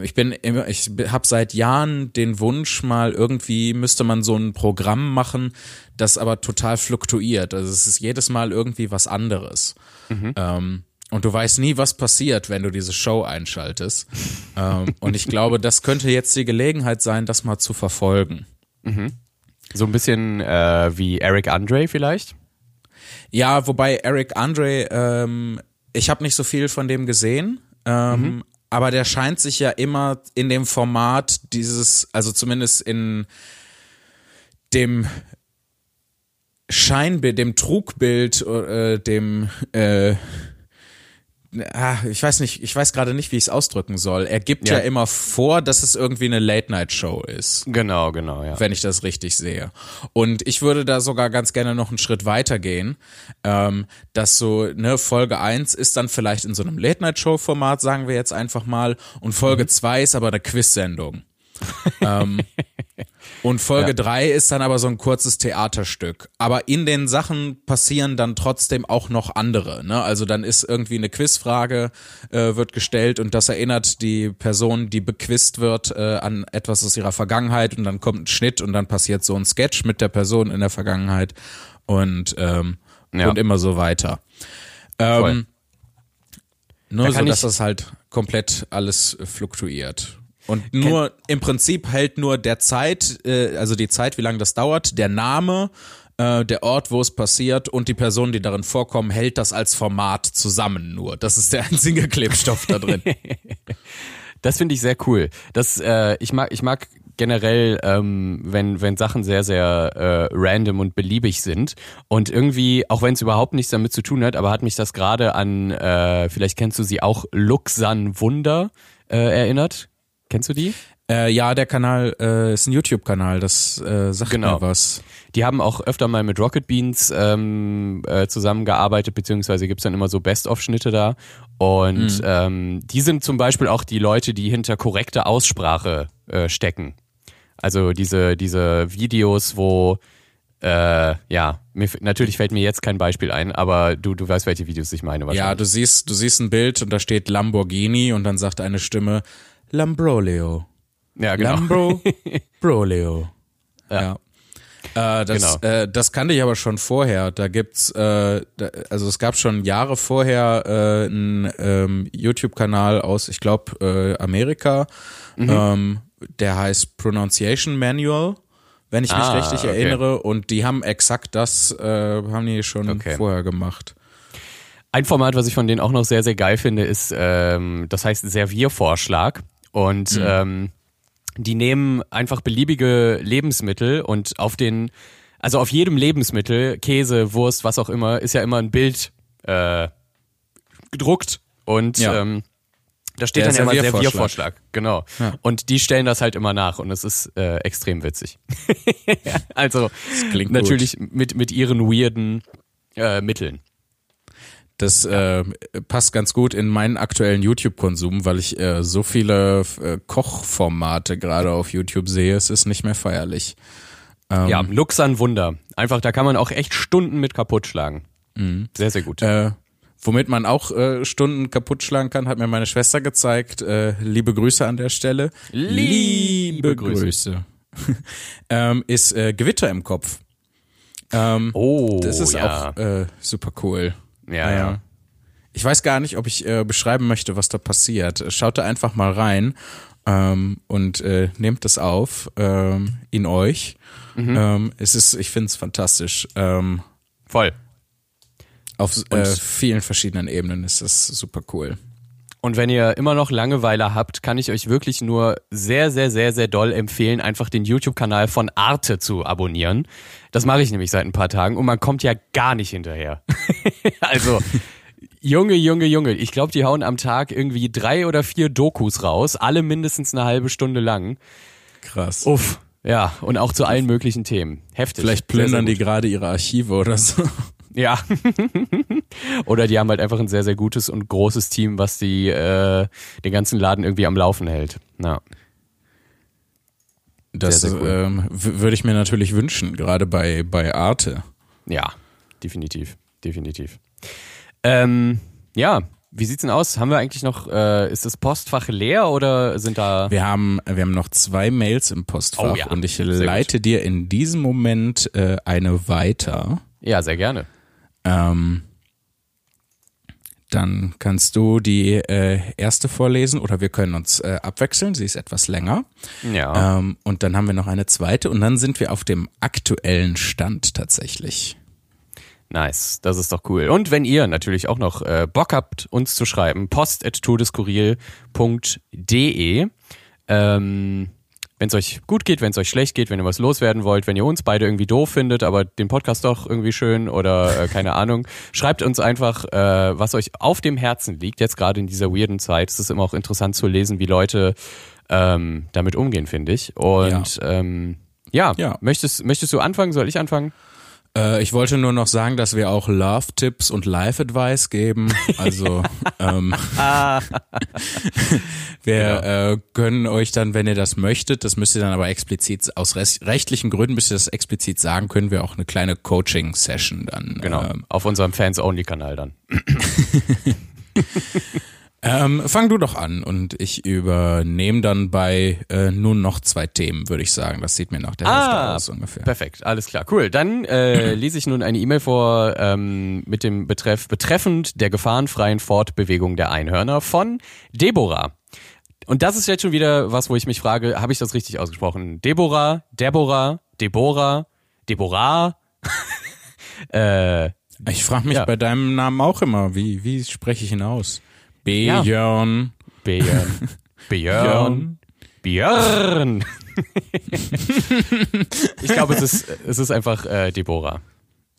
ich bin immer, ich habe seit Jahren den Wunsch, mal irgendwie müsste man so ein Programm machen, das aber total fluktuiert. Also es ist jedes Mal irgendwie was anderes. Mhm. Ähm, und du weißt nie, was passiert, wenn du diese Show einschaltest. ähm, und ich glaube, das könnte jetzt die Gelegenheit sein, das mal zu verfolgen. Mhm. So ein bisschen äh, wie Eric Andre vielleicht? Ja, wobei Eric Andre, ähm, ich habe nicht so viel von dem gesehen. Ähm, mhm aber der scheint sich ja immer in dem Format dieses, also zumindest in dem Scheinbild, dem Trugbild, äh, dem äh, ah, ich weiß nicht, ich weiß gerade nicht, wie ich es ausdrücken soll. Er gibt ja. ja. immer vor, dass es irgendwie eine Late-Night-Show ist. Genau, genau, ja. Wenn ich das richtig sehe. Und ich würde da sogar ganz gerne noch einen Schritt weiter gehen, ähm, dass so, ne, Folge eins ist dann vielleicht in so einem Late-Night-Show-Format, sagen wir jetzt einfach mal, und Folge mhm. zwei ist aber eine Quiz-Sendung. ähm, und Folge 3 ja. ist dann aber so ein kurzes Theaterstück. Aber in den Sachen passieren dann trotzdem auch noch andere. Ne? Also dann ist irgendwie eine Quizfrage, äh, wird gestellt und das erinnert die Person, die bequizt wird, äh, an etwas aus ihrer Vergangenheit und dann kommt ein Schnitt und dann passiert so ein Sketch mit der Person in der Vergangenheit und, ähm, ja. und immer so weiter. Ähm, nur da so, dass das halt komplett alles fluktuiert. Und nur im Prinzip hält nur der Zeit, äh, also die Zeit, wie lange das dauert, der Name, äh, der Ort, wo es passiert und die Personen, die darin vorkommen, hält das als Format zusammen nur. Das ist der einzige Klebstoff da drin. Das finde ich sehr cool. Das, äh, ich mag, ich mag generell, ähm, wenn, wenn Sachen sehr, sehr äh, random und beliebig sind. Und irgendwie, auch wenn es überhaupt nichts damit zu tun hat, aber hat mich das gerade an, äh, vielleicht kennst du sie auch, Luxan Wunder äh, erinnert. Kennst du die? Äh, ja, der Kanal äh, ist ein YouTube-Kanal, das äh, sagt Genau. mir was. Die haben auch öfter mal mit Rocket Beans ähm, äh, zusammengearbeitet, beziehungsweise gibt's dann immer so Best-of-Schnitte da. Und ähm, die sind zum Beispiel auch die Leute, die hinter korrekter Aussprache äh, stecken. Also diese, diese Videos, wo äh, ja, mir, natürlich fällt mir jetzt kein Beispiel ein, aber du, du weißt, welche Videos ich meine Ja, du siehst, du siehst ein Bild und da steht Lamborghini und dann sagt eine Stimme Lambroleo. Ja, genau. Lambro Broleo. Ja. Ja. Äh, das, Genau. äh, das kannte ich aber schon vorher. Da gibt's, äh, da, also es gab schon Jahre vorher äh, einen ähm, YouTube-Kanal aus, ich glaube, äh, Amerika. Mhm. Ähm, der heißt Pronunciation Manual, wenn ich mich Ah, richtig okay. erinnere. Und die haben exakt das, äh, haben die schon Okay. vorher gemacht. Ein Format, was ich von denen auch noch sehr, sehr geil finde, ist, ähm, das heißt Serviervorschlag. Und ähm, die nehmen einfach beliebige Lebensmittel und auf den, also auf jedem Lebensmittel, Käse, Wurst, was auch immer, ist ja immer ein Bild äh, gedruckt. Und Ja. ähm, da steht Der dann ja immer Serviervorschlag. Genau. Ja. Und die stellen das halt immer nach und es ist äh, extrem witzig. also klingt natürlich mit, mit ihren weirden äh, Mitteln. Das äh, passt ganz gut in meinen aktuellen YouTube-Konsum, weil ich äh, so viele äh, Kochformate gerade auf YouTube sehe. Es ist nicht mehr feierlich. Ähm, Ja, Luxan Wunder. Einfach, da kann man auch echt Stunden mit kaputt schlagen. Sehr, sehr gut. Äh, womit man auch äh, Stunden kaputt schlagen kann, hat mir meine Schwester gezeigt. Äh, liebe Grüße an der Stelle. Liebe Grüße. ähm, ist äh, Gewitter im Kopf. Ähm, oh, das ist ja. auch äh, super cool. Ja, Äh, ja. Ich weiß gar nicht, ob ich äh, beschreiben möchte, was da passiert. Schaut da einfach mal rein ähm, und äh, nehmt das auf ähm, in euch. Mhm. Ähm, es ist, ich finde es fantastisch. Ähm, Voll. auf äh, vielen verschiedenen Ebenen ist das super cool. Und wenn ihr immer noch Langeweile habt, kann ich euch wirklich nur sehr, sehr, sehr, sehr doll empfehlen, einfach den YouTube-Kanal von Arte zu abonnieren. Das mache ich nämlich seit ein paar Tagen und man kommt ja gar nicht hinterher. also, Junge, Junge, Junge, ich glaube, die hauen am Tag irgendwie drei oder vier Dokus raus, alle mindestens eine halbe Stunde lang. Krass. Uff. Ja, und auch zu allen möglichen Themen. Heftig. Vielleicht plündern die gerade ihre Archive oder so. Ja. Oder die haben halt einfach ein sehr, sehr gutes und großes Team, was die äh, den ganzen Laden irgendwie am Laufen hält. Ja. Das cool. ähm, würde ich mir natürlich wünschen, gerade bei, bei Arte. Ja, definitiv. Definitiv. Ähm, ja, wie sieht's denn aus? Haben wir eigentlich noch, äh, ist das Postfach leer oder sind da. Wir haben, wir haben noch zwei Mails im Postfach Oh ja, und ich sehr leite dir in diesem Moment äh, eine weiter. Ja, sehr gerne. Ähm, dann kannst du die äh, erste vorlesen oder wir können uns äh, abwechseln. Sie ist etwas länger. Ja. Ähm, und dann haben wir noch eine zweite und dann sind wir auf dem aktuellen Stand tatsächlich. Nice, das ist doch cool. Und wenn ihr natürlich auch noch äh, Bock habt, uns zu schreiben, post.todeskuril.de. Ähm, wenn es euch gut geht, wenn es euch schlecht geht, wenn ihr was loswerden wollt, wenn ihr uns beide irgendwie doof findet, aber den Podcast doch irgendwie schön oder äh, keine Ahnung, schreibt uns einfach, äh, was euch auf dem Herzen liegt, jetzt gerade in dieser weirden Zeit. Es ist immer auch interessant zu lesen, wie Leute ähm, damit umgehen, finde ich. Und ja, ähm, ja, Ja. Möchtest, möchtest du anfangen? Soll ich anfangen? Äh, ich wollte nur noch sagen, dass wir auch Love-Tipps und Life-Advice geben. Also ähm, wir äh, können euch dann, wenn ihr das möchtet, das müsst ihr dann aber explizit, aus rechtlichen Gründen müsst ihr das explizit sagen, können wir auch eine kleine Coaching-Session dann. Genau. Ähm, auf unserem Fans-Only-Kanal dann. ähm, fang du doch an und ich übernehme dann bei äh, nun noch zwei Themen, würde ich sagen. Das sieht mir nach der Hälfte Ah, aus ungefähr. Perfekt, alles klar. Cool. Dann äh, lese ich nun eine E-Mail vor ähm, mit dem Betreff betreffend der gefahrenfreien Fortbewegung der Einhörner von Deborah. Und das ist jetzt schon wieder was, wo ich mich frage, habe ich das richtig ausgesprochen? Deborah, Deborah, Deborah, Deborah. äh, Ich frage mich Ja. bei deinem Namen auch immer, wie, wie spreche ich ihn aus? Björn. Björn. Björn. Björn. ich glaube, es ist, es ist einfach äh, Deborah.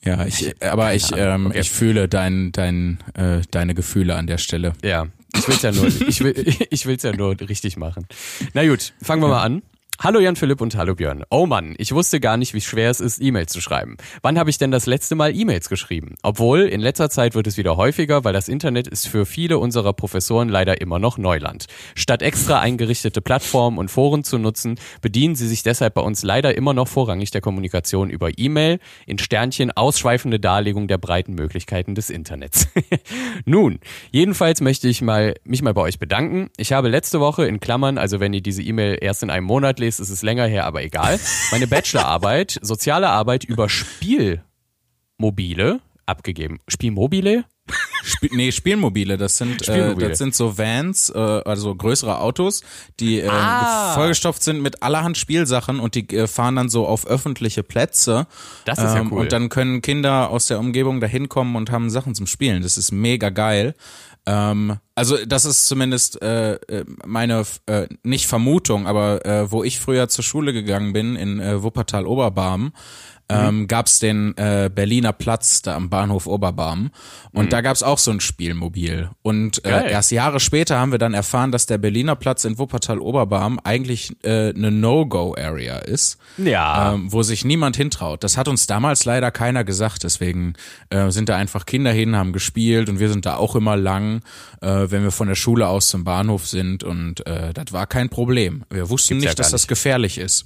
Ja, ich, aber ich, ähm, Okay. ich fühle dein, dein, äh, deine Gefühle an der Stelle. Ja, Ich will's ja nur, ich will, ich will's ja nur richtig machen. Na gut, fangen wir mal an. Hallo Jan Philipp und hallo Björn. Oh Mann, ich wusste gar nicht, wie schwer es ist, E-Mails zu schreiben. Wann habe ich denn das letzte Mal E-Mails geschrieben? Obwohl, in letzter Zeit wird es wieder häufiger, weil das Internet ist für viele unserer Professoren leider immer noch Neuland. Statt extra eingerichtete Plattformen und Foren zu nutzen, bedienen sie sich deshalb bei uns leider immer noch vorrangig der Kommunikation über E-Mail, in Sternchen ausschweifende Darlegung der breiten Möglichkeiten des Internets. Nun, jedenfalls möchte ich mal, mich mal bei euch bedanken. Ich habe letzte Woche in Klammern, also wenn ihr diese E-Mail erst in einem Monat lest, ist es länger her, aber egal. Meine Bachelorarbeit, soziale Arbeit über Spielmobile abgegeben. Spielmobile? Sp nee, Spielmobile, das sind Spielmobile. Äh, das sind so Vans, äh, also größere Autos, die äh, ah. vollgestopft sind mit allerhand Spielsachen und die äh, fahren dann so auf öffentliche Plätze. Das ist ähm, ja cool. Und dann können Kinder aus der Umgebung da hinkommen und haben Sachen zum Spielen. Das ist mega geil. Ähm, also das ist zumindest äh, äh, meine äh, nicht Vermutung, aber äh, wo ich früher zur Schule gegangen bin in äh, Wuppertal Oberbarm, ähm, mhm. gab es den äh, Berliner Platz da am Bahnhof Oberbarm. Und mhm. da gab es auch so ein Spielmobil. Und äh, erst Jahre später haben wir dann erfahren, dass der Berliner Platz in Wuppertal Oberbarm eigentlich äh, eine No-Go-Area ist. Ja. Ähm, wo sich niemand hintraut. Das hat uns damals leider keiner gesagt. Deswegen äh, sind da einfach Kinder hin, haben gespielt und wir sind da auch immer lang, äh, wenn wir von der Schule aus zum Bahnhof sind. Und äh, das war kein Problem. Wir wussten Gibt's nicht, ja dass nicht. das gefährlich ist.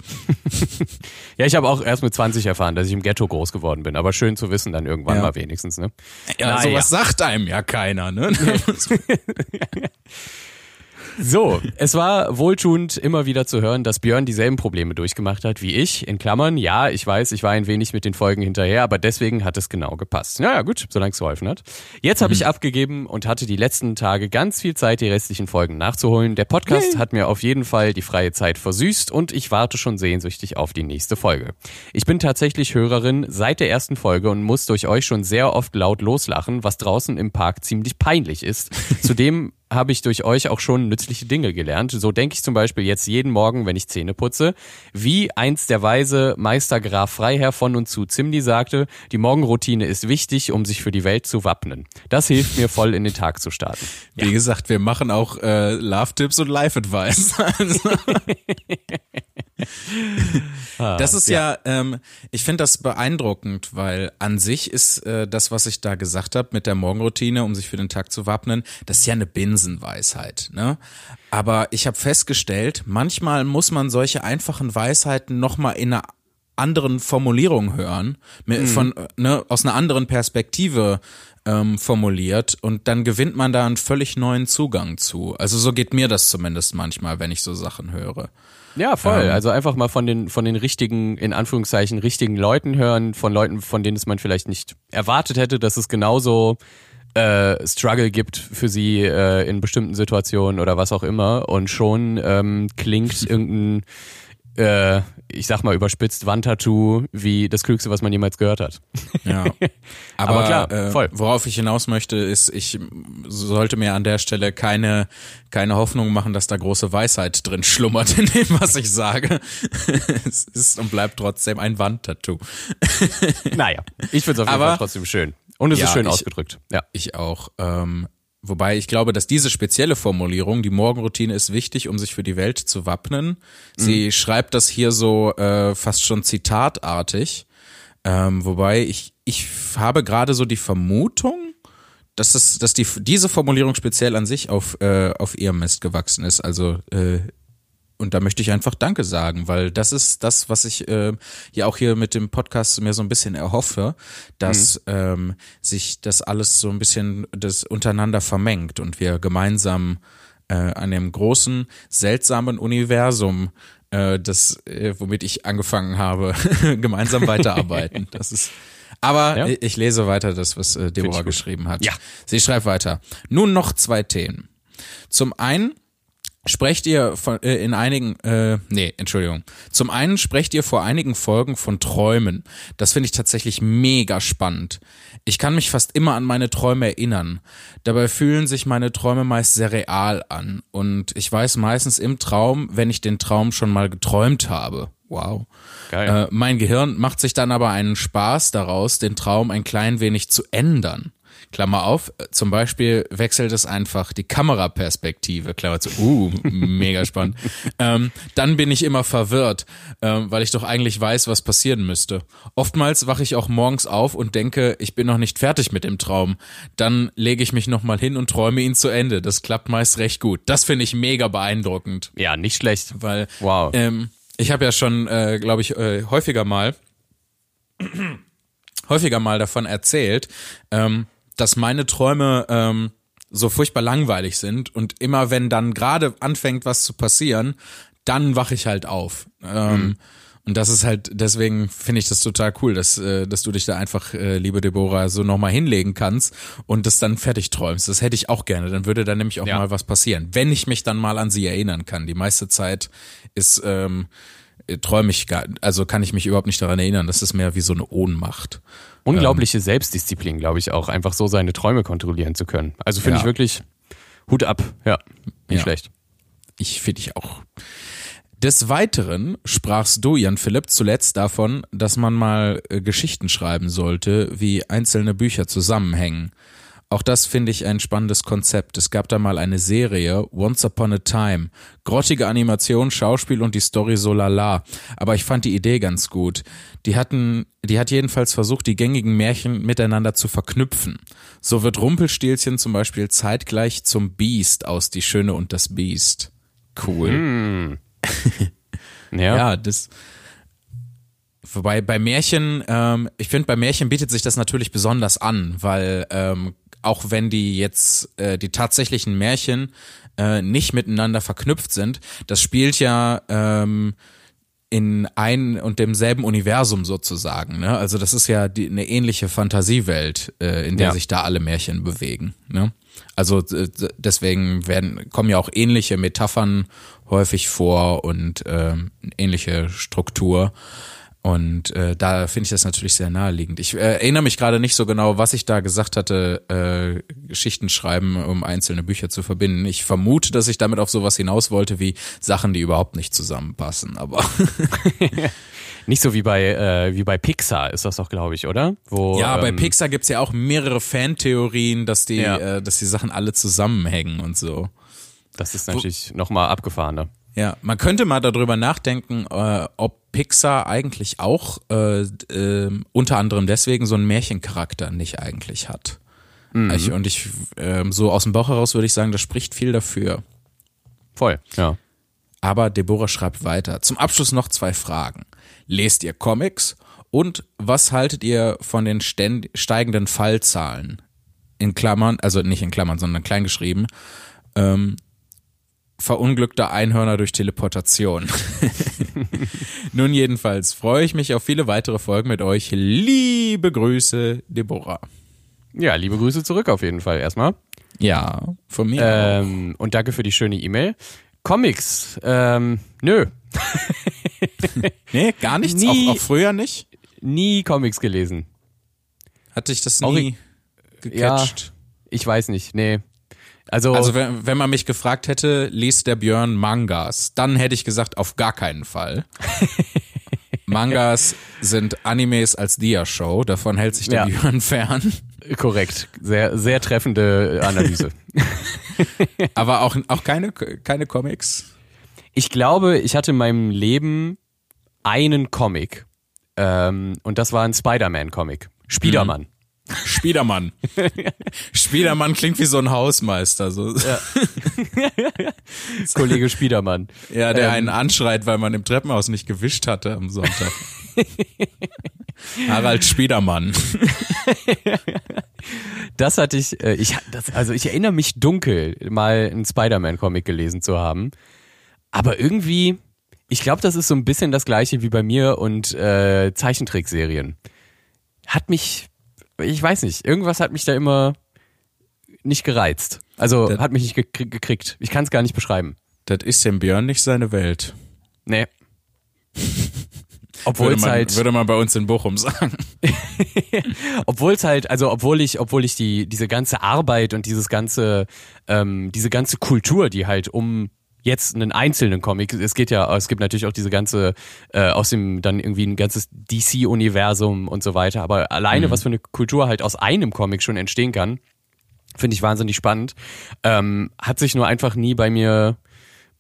ja, ich habe auch erst mit 20 erfahren, dass ich im Ghetto groß geworden bin. Aber schön zu wissen dann irgendwann ja. mal wenigstens. Ne? Ja, Na, sowas ja. sagt einem ja keiner. Ne? So, es war wohltuend immer wieder zu hören, dass Björn dieselben Probleme durchgemacht hat wie ich. In Klammern, ja, ich weiß, ich war ein wenig mit den Folgen hinterher, aber deswegen hat es genau gepasst. Naja, gut, solange es geholfen hat. Jetzt habe mhm. ich abgegeben und hatte die letzten Tage ganz viel Zeit, die restlichen Folgen nachzuholen. Der Podcast Yay. hat mir auf jeden Fall die freie Zeit versüßt und ich warte schon sehnsüchtig auf die nächste Folge. Ich bin tatsächlich Hörerin seit der ersten Folge und muss durch euch schon sehr oft laut loslachen, was draußen im Park ziemlich peinlich ist. Zudem habe ich durch euch auch schon nützliche Dinge gelernt. So denke ich zum Beispiel jetzt jeden Morgen, wenn ich Zähne putze, wie einst der weise Meister Graf Freiherr von und zu Zimni sagte, die Morgenroutine ist wichtig, um sich für die Welt zu wappnen. Das hilft mir voll in den Tag zu starten. Wie ja. gesagt, wir machen auch äh, Love-Tipps und Life-Advice. Also. Ah, das ist ja, ja ähm, ich finde das beeindruckend, weil an sich ist äh, das, was ich da gesagt habe mit der Morgenroutine, um sich für den Tag zu wappnen, das ist ja eine Binsenweisheit. Ne? Aber ich habe festgestellt, manchmal muss man solche einfachen Weisheiten nochmal in einer anderen Formulierung hören, mhm. von, ne, aus einer anderen Perspektive ähm, formuliert und dann gewinnt man da einen völlig neuen Zugang zu. Also so geht mir das zumindest manchmal, wenn ich so Sachen höre. Ja, voll. Ähm, also einfach mal von den, von den richtigen, in Anführungszeichen, richtigen Leuten hören, von Leuten, von denen es man vielleicht nicht erwartet hätte, dass es genauso äh, Struggle gibt für sie äh, in bestimmten Situationen oder was auch immer. Und schon ähm, klingt irgendein äh, ich sag mal überspitzt Wandtattoo wie das Klügste, was man jemals gehört hat. Ja. Aber, Aber klar, äh, voll. worauf ich hinaus möchte, ist, ich sollte mir an der Stelle keine, keine Hoffnung machen, dass da große Weisheit drin schlummert in dem, was ich sage. es ist und bleibt trotzdem ein Wandtattoo. naja, ich finde es auf jeden Aber, Fall trotzdem schön. Und es ja, ist schön ich, ausgedrückt. Ja. Ich auch. Ähm, Wobei ich glaube, dass diese spezielle Formulierung, die Morgenroutine ist wichtig, um sich für die Welt zu wappnen. Sie mhm. schreibt das hier so äh, fast schon zitatartig. Ähm, wobei ich, ich habe gerade so die Vermutung, dass, das, dass die, diese Formulierung speziell an sich auf, äh, auf ihrem Mist gewachsen ist. Also äh, und da möchte ich einfach Danke sagen, weil das ist das, was ich äh, ja auch hier mit dem Podcast mir so ein bisschen erhoffe, dass mhm. ähm, sich das alles so ein bisschen das untereinander vermengt und wir gemeinsam äh, an dem großen, seltsamen Universum, äh, das, äh, womit ich angefangen habe, gemeinsam weiterarbeiten. Das ist aber ja. ich lese weiter das, was äh, Deborah geschrieben hat. Ja. Sie schreibt weiter. Nun noch zwei Themen. Zum einen sprecht ihr von, äh, in einigen, äh, nee, Entschuldigung. Zum einen sprecht ihr vor einigen Folgen von Träumen. Das finde ich tatsächlich mega spannend. Ich kann mich fast immer an meine Träume erinnern. Dabei fühlen sich meine Träume meist sehr real an. Und ich weiß meistens im Traum, wenn ich den Traum schon mal geträumt habe. Wow. Geil. Äh, mein Gehirn macht sich dann aber einen Spaß daraus, den Traum ein klein wenig zu ändern. Klammer auf, zum Beispiel wechselt es einfach die Kameraperspektive, Klammer zu, uh, mega spannend. ähm, dann bin ich immer verwirrt, ähm, weil ich doch eigentlich weiß, was passieren müsste. Oftmals wache ich auch morgens auf und denke, ich bin noch nicht fertig mit dem Traum. Dann lege ich mich nochmal hin und träume ihn zu Ende. Das klappt meist recht gut. Das finde ich mega beeindruckend. Ja, nicht schlecht. Weil, Wow. ähm, ich habe ja schon, äh, glaube ich, äh, häufiger mal häufiger mal davon erzählt, ähm, dass meine Träume ähm, so furchtbar langweilig sind und immer wenn dann gerade anfängt was zu passieren, dann wache ich halt auf. Ähm, Und das ist halt, deswegen finde ich das total cool, dass, äh, dass du dich da einfach, äh, liebe Deborah, so nochmal hinlegen kannst und das dann fertig träumst. Das hätte ich auch gerne. Dann würde da nämlich auch Ja. mal was passieren. Wenn ich mich dann mal an sie erinnern kann. Die meiste Zeit ist, ähm, träume ich gar, also kann ich mich überhaupt nicht daran erinnern. Das ist mehr wie so eine Ohnmacht. Unglaubliche Selbstdisziplin, glaube ich auch, einfach so seine Träume kontrollieren zu können. Also finde Ja. ich wirklich Hut ab. Ja, nicht Ja. schlecht. Ich finde ich auch. Des Weiteren sprachst du, Jan Philipp, zuletzt davon, dass man mal äh, Geschichten schreiben sollte, wie einzelne Bücher zusammenhängen. Auch das finde ich ein spannendes Konzept. Es gab da mal eine Serie, Once Upon a Time. Grottige Animation, Schauspiel und die Story so lala. Aber ich fand die Idee ganz gut. Die hatten, die hat jedenfalls versucht, die gängigen Märchen miteinander zu verknüpfen. So wird Rumpelstilzchen zum Beispiel zeitgleich zum Beast aus Die Schöne und das Beast. Cool. Ja. Ja, das. Wobei bei Märchen, ähm, ich finde, bei Märchen bietet sich das natürlich besonders an, weil ähm, auch wenn die jetzt äh, die tatsächlichen Märchen äh, nicht miteinander verknüpft sind, das spielt ja ähm, in ein und demselben Universum sozusagen. Ne? Also das ist ja die, eine ähnliche Fantasiewelt, äh, in der Ja. sich da alle Märchen bewegen. Ne? Also äh, deswegen werden kommen ja auch ähnliche Metaphern häufig vor und ähm, ähnliche Struktur. Und äh, da finde ich das natürlich sehr naheliegend. Ich äh, erinnere mich gerade nicht so genau, was ich da gesagt hatte, äh, Geschichten schreiben, um einzelne Bücher zu verbinden. Ich vermute, dass ich damit auf sowas hinaus wollte wie Sachen, die überhaupt nicht zusammenpassen. Aber Nicht so wie bei, äh, wie bei Pixar ist das doch, glaube ich, oder? Wo, ja, bei ähm, Pixar gibt's ja auch mehrere Fantheorien, dass die, Ja. äh, dass die Sachen alle zusammenhängen und so. Das ist natürlich nochmal abgefahrener. Ja, man könnte mal darüber nachdenken, äh, ob Pixar eigentlich auch äh, äh, unter anderem deswegen so einen Märchencharakter nicht eigentlich hat. Ich, und ich ähm, so aus dem Bauch heraus würde ich sagen, das spricht viel dafür. Voll, ja. Aber Deborah schreibt weiter. Zum Abschluss noch zwei Fragen. Lest ihr Comics? Und was haltet ihr von den steigenden Fallzahlen? In Klammern, also nicht in Klammern, sondern klein geschrieben. Ähm, verunglückte Einhörner durch Teleportation. Nun jedenfalls freue ich mich auf viele weitere Folgen mit euch. Liebe Grüße, Deborah. Ja, liebe Grüße zurück auf jeden Fall erstmal. Ja, von mir. Ähm, und danke für die schöne E-Mail. Comics, ähm, nö, nee, gar nichts. nie- Auch, auch früher nicht. nie Comics gelesen. Hatte ich das Auch nie Ja. gecatcht. Ich weiß nicht, nee. Also, Also wenn, wenn man mich gefragt hätte, liest der Björn Mangas, dann hätte ich gesagt, auf gar keinen Fall. Mangas sind Animes als Dia-Show, davon hält sich der Ja. Björn fern. korrekt. Sehr, sehr treffende Analyse. Aber auch, auch keine, keine Comics. ich glaube, ich hatte in meinem Leben einen Comic. Ähm, und das war ein Spider-Man-Comic. Spidermann. Spiedermann. Spiedermann klingt wie so ein Hausmeister. So. Ja. Kollege Spidermann. der Ähm. einen anschreit, weil man im Treppenhaus nicht gewischt hatte am Sonntag. Harald Spiedermann. Das hatte ich, äh, ich das, also ich erinnere mich dunkel, mal einen Spider-Man-Comic gelesen zu haben. Aber irgendwie, ich glaube, das ist so ein bisschen das gleiche wie bei mir und äh, Zeichentrickserien. Hat mich, ich weiß nicht, irgendwas hat mich da immer nicht gereizt. Also Das- hat mich nicht gekrieg, gekriegt. Ich kann es gar nicht beschreiben. Das ist dem Björn nicht seine Welt. Nee. Obwohl Würde es halt, würde man bei uns in Bochum sagen. obwohl es halt, also obwohl ich, obwohl ich die diese ganze Arbeit und dieses ganze, ähm, diese ganze Kultur, die halt um jetzt einen einzelnen Comic. Es geht ja, es gibt natürlich auch diese ganze, äh, aus dem dann irgendwie ein ganzes DC-Universum und so weiter. Aber alleine, mhm. was für eine Kultur halt aus einem Comic schon entstehen kann, finde ich wahnsinnig spannend. Ähm, hat sich nur einfach nie bei mir,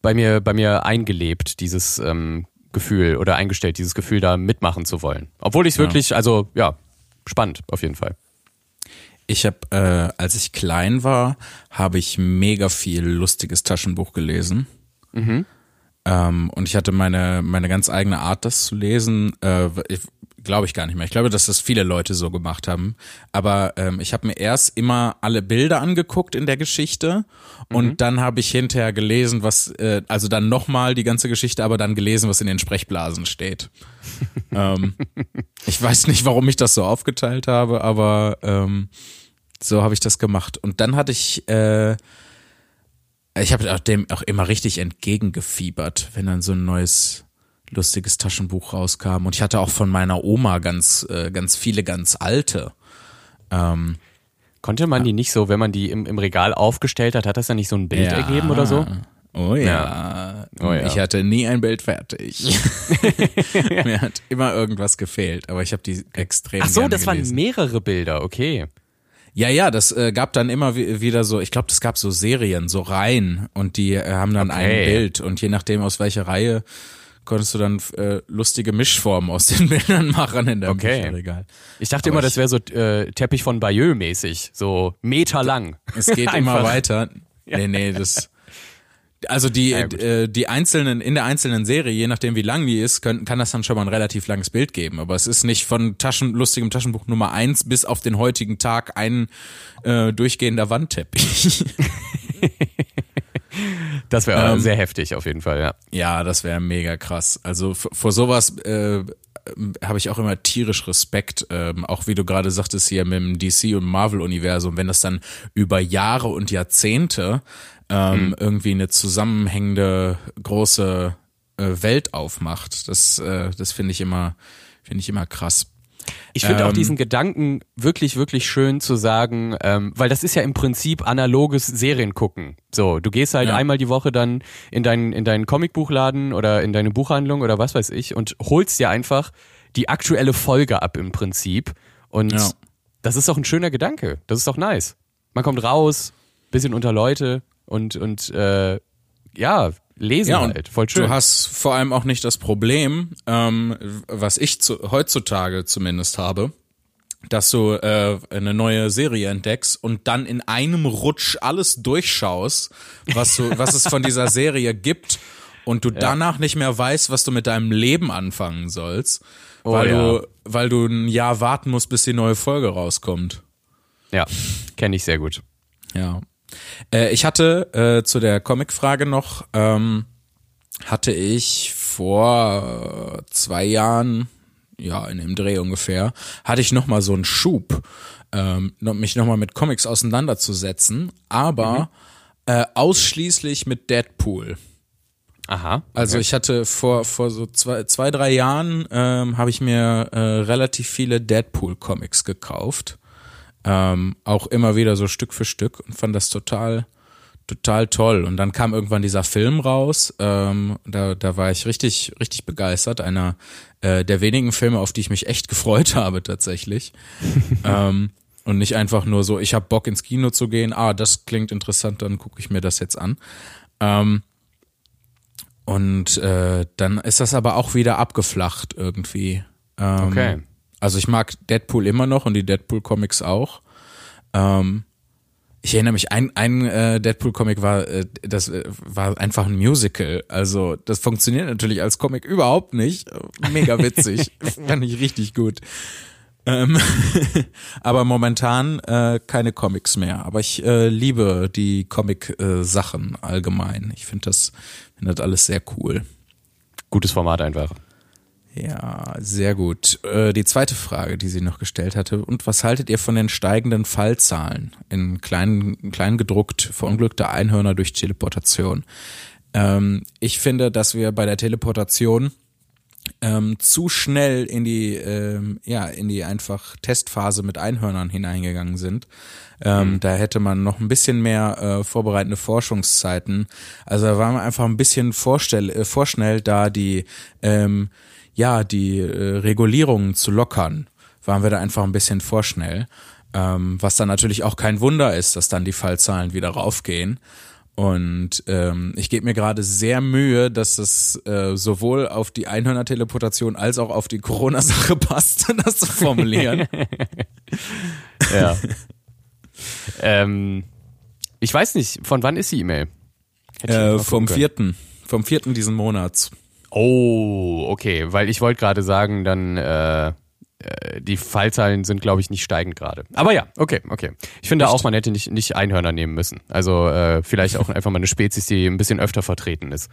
bei mir, bei mir eingelebt, dieses ähm, Gefühl oder eingestellt, dieses Gefühl, da mitmachen zu wollen. Obwohl ich es ja. wirklich, also ja, spannend auf jeden Fall. Ich habe, äh, als ich klein war, habe ich mega viel lustiges Taschenbuch gelesen. Mhm. Ähm, und ich hatte meine, meine ganz eigene Art, das zu lesen. Äh, Glaube ich gar nicht mehr. Ich glaube, dass das viele Leute so gemacht haben. Aber ähm, ich habe mir erst immer alle Bilder angeguckt in der Geschichte und mhm. dann habe ich hinterher gelesen, was, äh, also dann nochmal die ganze Geschichte, aber dann gelesen, was in den Sprechblasen steht. ähm, ich weiß nicht, warum ich das so aufgeteilt habe, aber ähm, so habe ich das gemacht. Und dann hatte ich, äh, ich habe dem auch immer richtig entgegengefiebert, wenn dann so ein neues lustiges Taschenbuch rauskam. Und ich hatte auch von meiner Oma ganz, äh, ganz viele ganz alte. Ähm, Konnte man die nicht so, wenn man die im, im Regal aufgestellt hat, hat das dann nicht so ein Bild ja. ergeben oder so? Oh ja. ja. Oh ja. Ich hatte nie ein Bild fertig. Mir hat immer irgendwas gefehlt, aber ich habe die extrem Ach so, das gelesen. waren mehrere Bilder, okay. Ja, ja, das äh, gab dann immer wieder so, ich glaube, das gab so Serien, so Reihen und die äh, haben dann okay. ein Bild und je nachdem aus welcher Reihe konntest du dann äh, lustige Mischformen aus den Bildern machen in der okay. Bücherregal. Ich dachte Aber immer, ich, das wäre so äh, Teppich von Bayeux mäßig, so Meter lang. Es geht immer weiter. Nee, nee, das also die ja, äh, die einzelnen in der einzelnen Serie, je nachdem wie lang die ist, können, kann das dann schon mal ein relativ langes Bild geben. Aber es ist nicht von Taschen lustigem Taschenbuch Nummer eins bis auf den heutigen Tag ein äh, durchgehender Wandteppich. Das wäre ähm, sehr heftig auf jeden Fall, ja. Ja, das wäre mega krass. Also vor sowas äh, habe ich auch immer tierisch Respekt, ähm, auch wie du gerade sagtest hier mit dem DC und Marvel Universum, wenn das dann über Jahre und Jahrzehnte ähm, mhm. irgendwie eine zusammenhängende große äh, Welt aufmacht. Das, äh, das finde ich immer, finde ich immer krass. Ich finde ähm, auch diesen Gedanken wirklich, wirklich schön zu sagen, ähm, weil das ist ja im Prinzip analoges Seriengucken. So, du gehst halt ja. einmal die Woche dann in deinen, in deinen Comicbuchladen oder in deine Buchhandlung oder was weiß ich und holst dir einfach die aktuelle Folge ab im Prinzip. Und ja. das ist doch ein schöner Gedanke. Das ist doch nice. Man kommt raus, bisschen unter Leute und, und äh, ja, lesen ja, halt. Voll schön. Du hast vor allem auch nicht das Problem, ähm, was ich zu, heutzutage zumindest habe, dass du äh, eine neue Serie entdeckst und dann in einem Rutsch alles durchschaust, was du, was es von dieser Serie gibt und du ja. danach nicht mehr weißt, was du mit deinem Leben anfangen sollst, oh, weil ja. du, weil du ein Jahr warten musst, bis die neue Folge rauskommt. Ja, kenne ich sehr gut. Ja. Äh, ich hatte äh, zu der Comic-Frage noch, ähm, hatte ich vor zwei Jahren, ja, in dem Dreh ungefähr, hatte ich nochmal so einen Schub, ähm, mich nochmal mit Comics auseinanderzusetzen, aber mhm. äh, ausschließlich mit Deadpool. Aha. Okay. Also ich hatte vor vor so zwei zwei drei Jahren ähm, habe ich mir äh, relativ viele Deadpool Comics gekauft ähm, auch immer wieder so Stück für Stück und fand das total, total toll. Und dann kam irgendwann dieser Film raus. Ähm, da, da war ich richtig, richtig begeistert. Einer äh, der wenigen Filme, auf die ich mich echt gefreut habe tatsächlich. ähm, und nicht einfach nur so, ich habe Bock ins Kino zu gehen. Ah, das klingt interessant, dann gucke ich mir das jetzt an. Ähm, und äh, dann ist das aber auch wieder abgeflacht irgendwie. Ähm, okay. Also ich mag Deadpool immer noch und die Deadpool-Comics auch. Ähm, ich erinnere mich, ein, ein äh, Deadpool-Comic war, äh, das äh, war einfach ein Musical. Also das funktioniert natürlich als Comic überhaupt nicht. Mega witzig. Fand ich richtig gut. Ähm, aber momentan äh, keine Comics mehr. Aber ich äh, liebe die Comic-Sachen äh, allgemein. Ich finde das, find das alles sehr cool. Gutes Format einfach. Ja, sehr gut. Äh, die zweite Frage, die sie noch gestellt hatte. Und was haltet ihr von den steigenden Fallzahlen in kleinen, klein gedruckt verunglückte Einhörner durch Teleportation? Ähm, ich finde, dass wir bei der Teleportation ähm, zu schnell in die ähm, ja in die einfach Testphase mit Einhörnern hineingegangen sind. Ähm, mhm. Da hätte man noch ein bisschen mehr äh, vorbereitende Forschungszeiten. Also da war man einfach ein bisschen vorstell äh, vorschnell, da die ähm, ja die äh, Regulierungen zu lockern. Waren wir da einfach ein bisschen vorschnell. Ähm, was dann natürlich auch kein Wunder ist, dass dann die Fallzahlen wieder raufgehen. Und ähm, ich gebe mir gerade sehr Mühe, dass es äh, sowohl auf die Einhörner-Teleportation als auch auf die Corona-Sache passt, das zu formulieren. ja. ähm, ich weiß nicht, von wann ist die E-Mail? Äh, vom vierten, vom vierten diesen Monats. Oh, okay, weil ich wollte gerade sagen, dann äh, äh, die Fallzahlen sind, glaube ich, nicht steigend gerade. Aber ja, okay, okay. Ich finde Echt? auch, man hätte nicht, nicht Einhörner nehmen müssen. Also äh, vielleicht auch einfach mal eine Spezies, die ein bisschen öfter vertreten ist.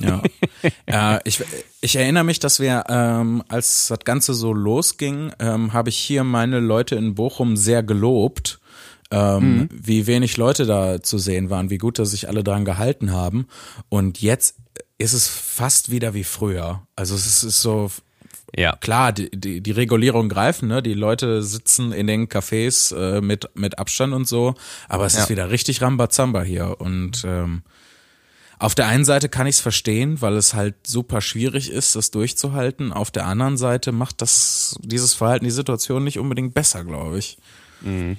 Ja. äh, ich, ich erinnere mich, dass wir, ähm, als das Ganze so losging, ähm, habe ich hier meine Leute in Bochum sehr gelobt. Ähm, mhm. wie wenig Leute da zu sehen waren, wie gut, dass sich alle dran gehalten haben. Und jetzt ist es fast wieder wie früher. Also es ist so ja. Klar, die, die, die Regulierungen greifen, ne? Die Leute sitzen in den Cafés äh, mit, mit Abstand und so, aber es ja. ist wieder richtig Rambazamba hier. Und ähm, auf der einen Seite kann ich es verstehen, weil es halt super schwierig ist, das durchzuhalten. Auf der anderen Seite macht das dieses Verhalten die Situation nicht unbedingt besser, glaube ich. Mhm.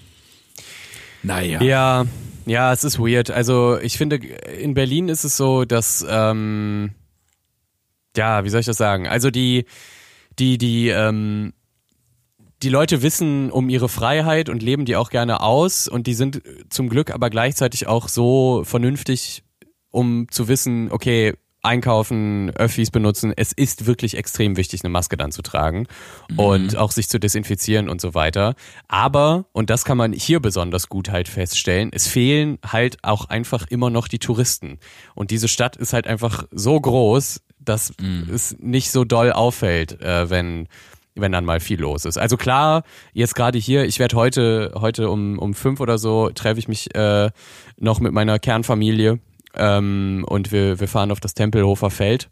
Naja. Ja, ja, es ist weird. Also ich finde, in Berlin ist es so, dass ähm, ja, wie soll ich das sagen? Also die die, die, ähm, die Leute wissen um ihre Freiheit und leben die auch gerne aus und die sind zum Glück aber gleichzeitig auch so vernünftig, um zu wissen, okay, einkaufen, Öffis benutzen, es ist wirklich extrem wichtig, eine Maske dann zu tragen mhm. und auch sich zu desinfizieren und so weiter. Aber, und das kann man hier besonders gut halt feststellen, es fehlen halt auch einfach immer noch die Touristen. Und diese Stadt ist halt einfach so groß, dass mm. es nicht so doll auffällt, äh, wenn wenn dann mal viel los ist. Also klar, jetzt gerade hier, ich werde heute heute um um fünf oder so treffe ich mich äh, noch mit meiner Kernfamilie ähm, und wir wir fahren auf das Tempelhofer Feld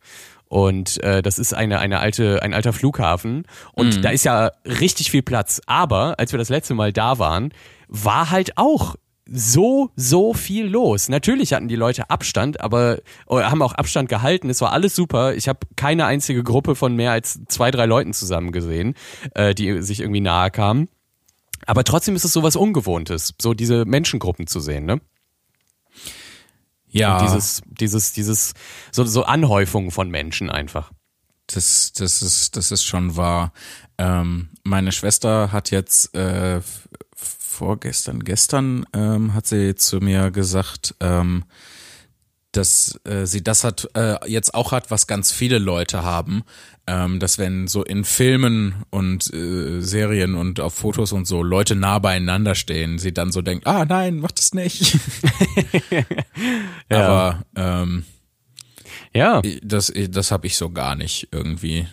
und äh, das ist eine eine alte ein alter Flughafen und mm. da ist ja richtig viel Platz. Aber als wir das letzte Mal da waren, war halt auch so, so viel los. Natürlich hatten die Leute Abstand, aber haben auch Abstand gehalten. Es war alles super. Ich habe keine einzige Gruppe von mehr als zwei, drei Leuten zusammen gesehen, äh, die sich irgendwie nahe kamen. Aber trotzdem ist es sowas Ungewohntes, so diese Menschengruppen zu sehen, ne? Ja. Und dieses, dieses, dieses, so, so Anhäufungen von Menschen einfach. Das, das ist, das ist schon wahr. Ähm, meine Schwester hat jetzt äh, vorgestern, gestern ähm, hat sie zu mir gesagt, ähm, dass äh, sie das hat äh, jetzt auch hat, was ganz viele Leute haben, ähm, dass wenn so in Filmen und äh, Serien und auf Fotos und so Leute nah beieinander stehen, sie dann so denkt, ah nein, mach das nicht. ja. Aber ähm, ja, das das habe ich so gar nicht irgendwie.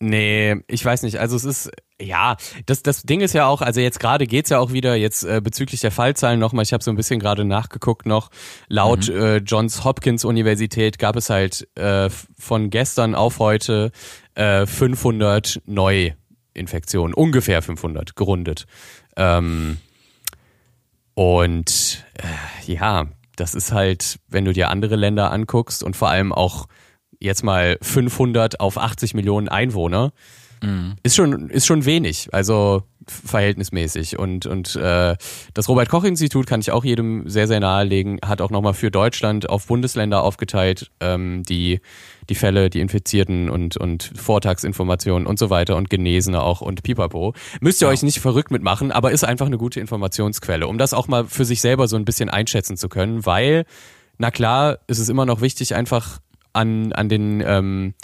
Nee, ich weiß nicht. Also es ist, ja, das, das Ding ist ja auch, also jetzt gerade geht's ja auch wieder jetzt äh, bezüglich der Fallzahlen nochmal, ich habe so ein bisschen gerade nachgeguckt noch, laut mhm. äh, Johns Hopkins Universität gab es halt äh, von gestern auf heute äh, 500 Neuinfektionen, ungefähr 500, gerundet. Ähm, und äh, ja, das ist halt, wenn du dir andere Länder anguckst und vor allem auch jetzt mal 500 auf 80 Millionen Einwohner, mhm. ist schon ist schon wenig, also verhältnismäßig und und äh, das Robert Koch Institut kann ich auch jedem sehr sehr nahelegen, hat auch nochmal für Deutschland auf Bundesländer aufgeteilt ähm, die die Fälle, die Infizierten und und Vortagsinformationen und so weiter und Genesene auch und Pipapo. Müsst ihr ja. euch nicht verrückt mitmachen, aber ist einfach eine gute Informationsquelle, um das auch mal für sich selber so ein bisschen einschätzen zu können, weil na klar, ist es immer noch wichtig, einfach an, an den, ähm,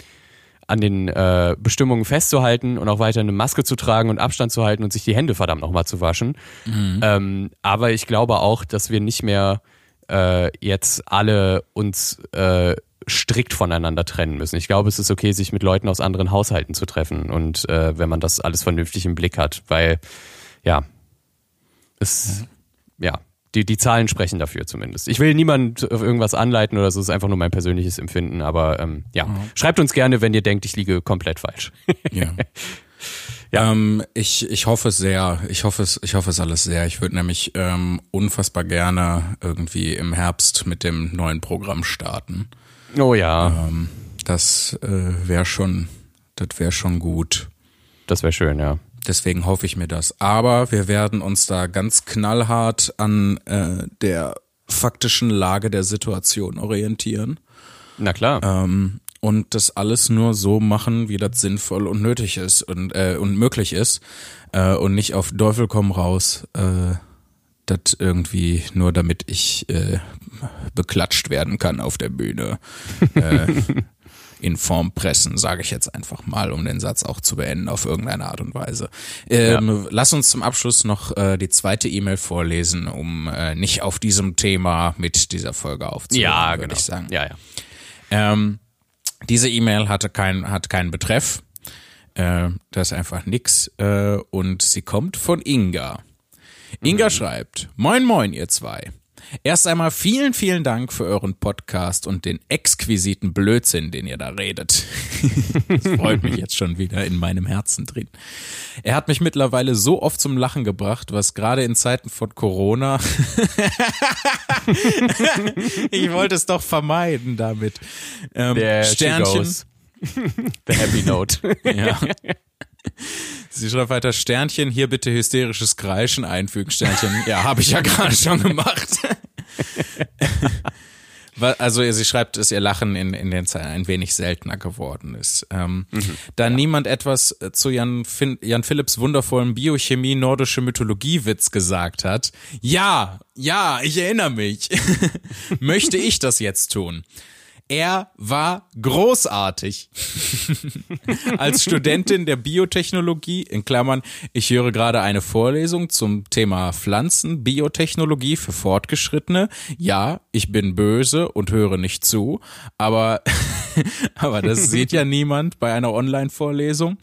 an den äh, Bestimmungen festzuhalten und auch weiter eine Maske zu tragen und Abstand zu halten und sich die Hände verdammt nochmal zu waschen. Mhm. Ähm, aber ich glaube auch, dass wir nicht mehr äh, jetzt alle uns äh, strikt voneinander trennen müssen. Ich glaube, es ist okay, sich mit Leuten aus anderen Haushalten zu treffen und äh, wenn man das alles vernünftig im Blick hat, weil ja, es, mhm. ja, die, die Zahlen sprechen dafür zumindest. Ich will niemand auf irgendwas anleiten oder so, es ist einfach nur mein persönliches Empfinden. Aber ähm, ja, mhm. schreibt uns gerne, wenn ihr denkt, ich liege komplett falsch. Ja. Ja. Ähm, ich, ich hoffe es sehr. Ich hoffe es, ich hoffe es alles sehr. Ich würde nämlich ähm, unfassbar gerne irgendwie im Herbst mit dem neuen Programm starten. Oh ja. Ähm, das äh, wäre schon, das wäre schon gut. Das wäre schön, ja. Deswegen hoffe ich mir das. Aber wir werden uns da ganz knallhart an äh, der faktischen Lage der Situation orientieren. Na klar. Ähm, und das alles nur so machen, wie das sinnvoll und nötig ist und, äh, und möglich ist. Äh, und nicht auf Teufel komm raus, äh, das irgendwie nur damit ich äh, beklatscht werden kann auf der Bühne. äh, in Form pressen, sage ich jetzt einfach mal, um den Satz auch zu beenden auf irgendeine Art und Weise. Ähm, ja. Lass uns zum Abschluss noch äh, die zweite E-Mail vorlesen, um äh, nicht auf diesem Thema mit dieser Folge aufzuhören, ja, würde genau. ich sagen. Ja, ja. Ähm, diese E-Mail hatte kein, hat keinen Betreff. Äh, das ist einfach nix. Äh, und sie kommt von Inga. Inga mhm. schreibt, Moin Moin, ihr zwei. Erst einmal vielen, vielen Dank für euren Podcast und den exquisiten Blödsinn, den ihr da redet. das freut mich jetzt schon wieder in meinem Herzen drin. Er hat mich mittlerweile so oft zum Lachen gebracht, was gerade in Zeiten von Corona. ich wollte es doch vermeiden damit. Ähm, Sternchen. The Happy Note. ja. Sie schreibt weiter Sternchen, hier bitte hysterisches Kreischen einfügen. Sternchen, ja, habe ich ja gerade schon gemacht. also sie schreibt, dass ihr Lachen in, in den Zeilen ein wenig seltener geworden ist. Ähm, mhm. Da ja. niemand etwas zu Jan, fin Jan Philipps wundervollen Biochemie nordische Mythologie-Witz gesagt hat, ja, ja, ich erinnere mich, möchte ich das jetzt tun. Er war großartig. Als Studentin der Biotechnologie, in Klammern, ich höre gerade eine Vorlesung zum Thema Pflanzen, Biotechnologie für Fortgeschrittene. Ja, ich bin böse und höre nicht zu, aber, aber das sieht ja niemand bei einer Online-Vorlesung.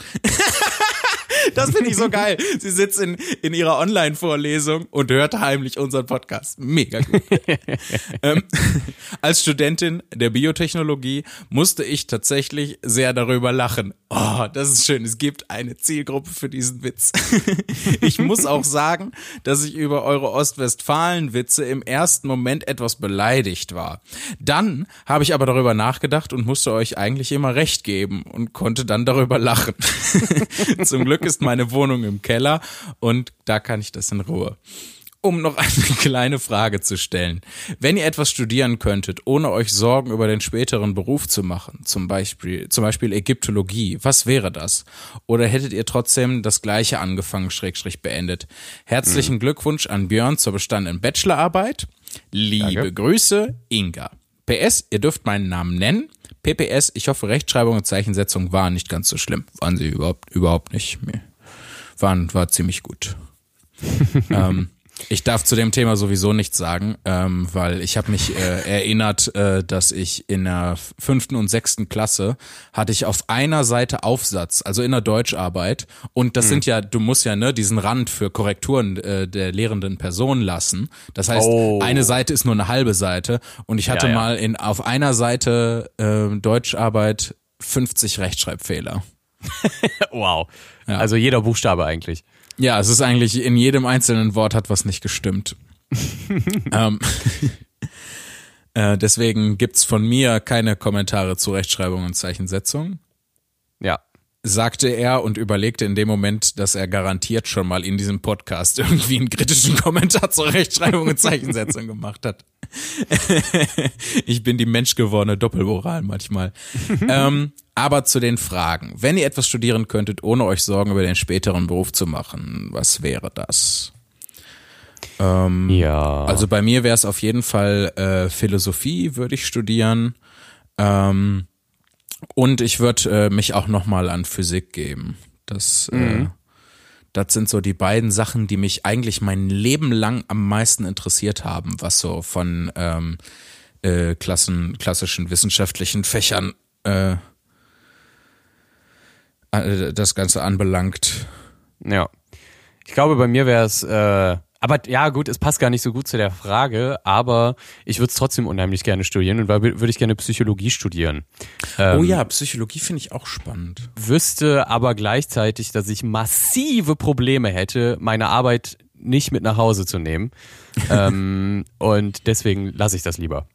Das finde ich so geil. Sie sitzt in, in ihrer Online-Vorlesung und hört heimlich unseren Podcast. Mega gut. ähm, als Studentin der Biotechnologie musste ich tatsächlich sehr darüber lachen. Oh, das ist schön. Es gibt eine Zielgruppe für diesen Witz. ich muss auch sagen, dass ich über eure Ostwestfalen-Witze im ersten Moment etwas beleidigt war. Dann habe ich aber darüber nachgedacht und musste euch eigentlich immer recht geben und konnte dann darüber lachen. Zum Glück ist meine Wohnung im Keller und da kann ich das in Ruhe. Um noch eine kleine Frage zu stellen. Wenn ihr etwas studieren könntet, ohne euch Sorgen über den späteren Beruf zu machen, zum Beispiel, zum Beispiel Ägyptologie, was wäre das? Oder hättet ihr trotzdem das gleiche angefangen, Schrägstrich beendet? Herzlichen mhm. Glückwunsch an Björn zur bestandenen Bachelorarbeit. Liebe Danke. Grüße, Inga. PS, ihr dürft meinen Namen nennen. PPS, ich hoffe, Rechtschreibung und Zeichensetzung waren nicht ganz so schlimm. Waren sie überhaupt, überhaupt nicht. Waren, war ziemlich gut. ähm, ich darf zu dem Thema sowieso nichts sagen, ähm, weil ich habe mich äh, erinnert, äh, dass ich in der fünften und sechsten Klasse hatte ich auf einer Seite Aufsatz, also in der Deutscharbeit. Und das mhm. sind ja, du musst ja ne diesen Rand für Korrekturen äh, der lehrenden Person lassen. Das heißt, oh. eine Seite ist nur eine halbe Seite. Und ich hatte ja, ja. mal in auf einer Seite äh, Deutscharbeit 50 Rechtschreibfehler. wow. Ja. Also jeder Buchstabe eigentlich. Ja, es ist eigentlich in jedem einzelnen Wort hat was nicht gestimmt. ähm, äh, deswegen gibt's von mir keine Kommentare zu Rechtschreibung und Zeichensetzung. Ja. Sagte er und überlegte in dem Moment, dass er garantiert schon mal in diesem Podcast irgendwie einen kritischen Kommentar zur Rechtschreibung und Zeichensetzung gemacht hat. ich bin die menschgewordene Doppelmoral manchmal. ähm, aber zu den Fragen. Wenn ihr etwas studieren könntet, ohne euch Sorgen über den späteren Beruf zu machen, was wäre das? Ähm, ja. Also bei mir wäre es auf jeden Fall äh, Philosophie, würde ich studieren. Ähm, und ich würde äh, mich auch nochmal an Physik geben. Das, äh, mhm. äh, das sind so die beiden Sachen, die mich eigentlich mein Leben lang am meisten interessiert haben, was so von ähm, äh, Klassen, klassischen wissenschaftlichen Fächern äh, äh, das Ganze anbelangt. Ja. Ich glaube, bei mir wäre es äh, Aber ja, gut, es passt gar nicht so gut zu der Frage, aber ich würde es trotzdem unheimlich gerne studieren und würde ich gerne Psychologie studieren. Ähm, oh ja, Psychologie finde ich auch spannend. Wüsste aber gleichzeitig, dass ich massive Probleme hätte, meine Arbeit nicht mit nach Hause zu nehmen. ähm, und deswegen lasse ich das lieber.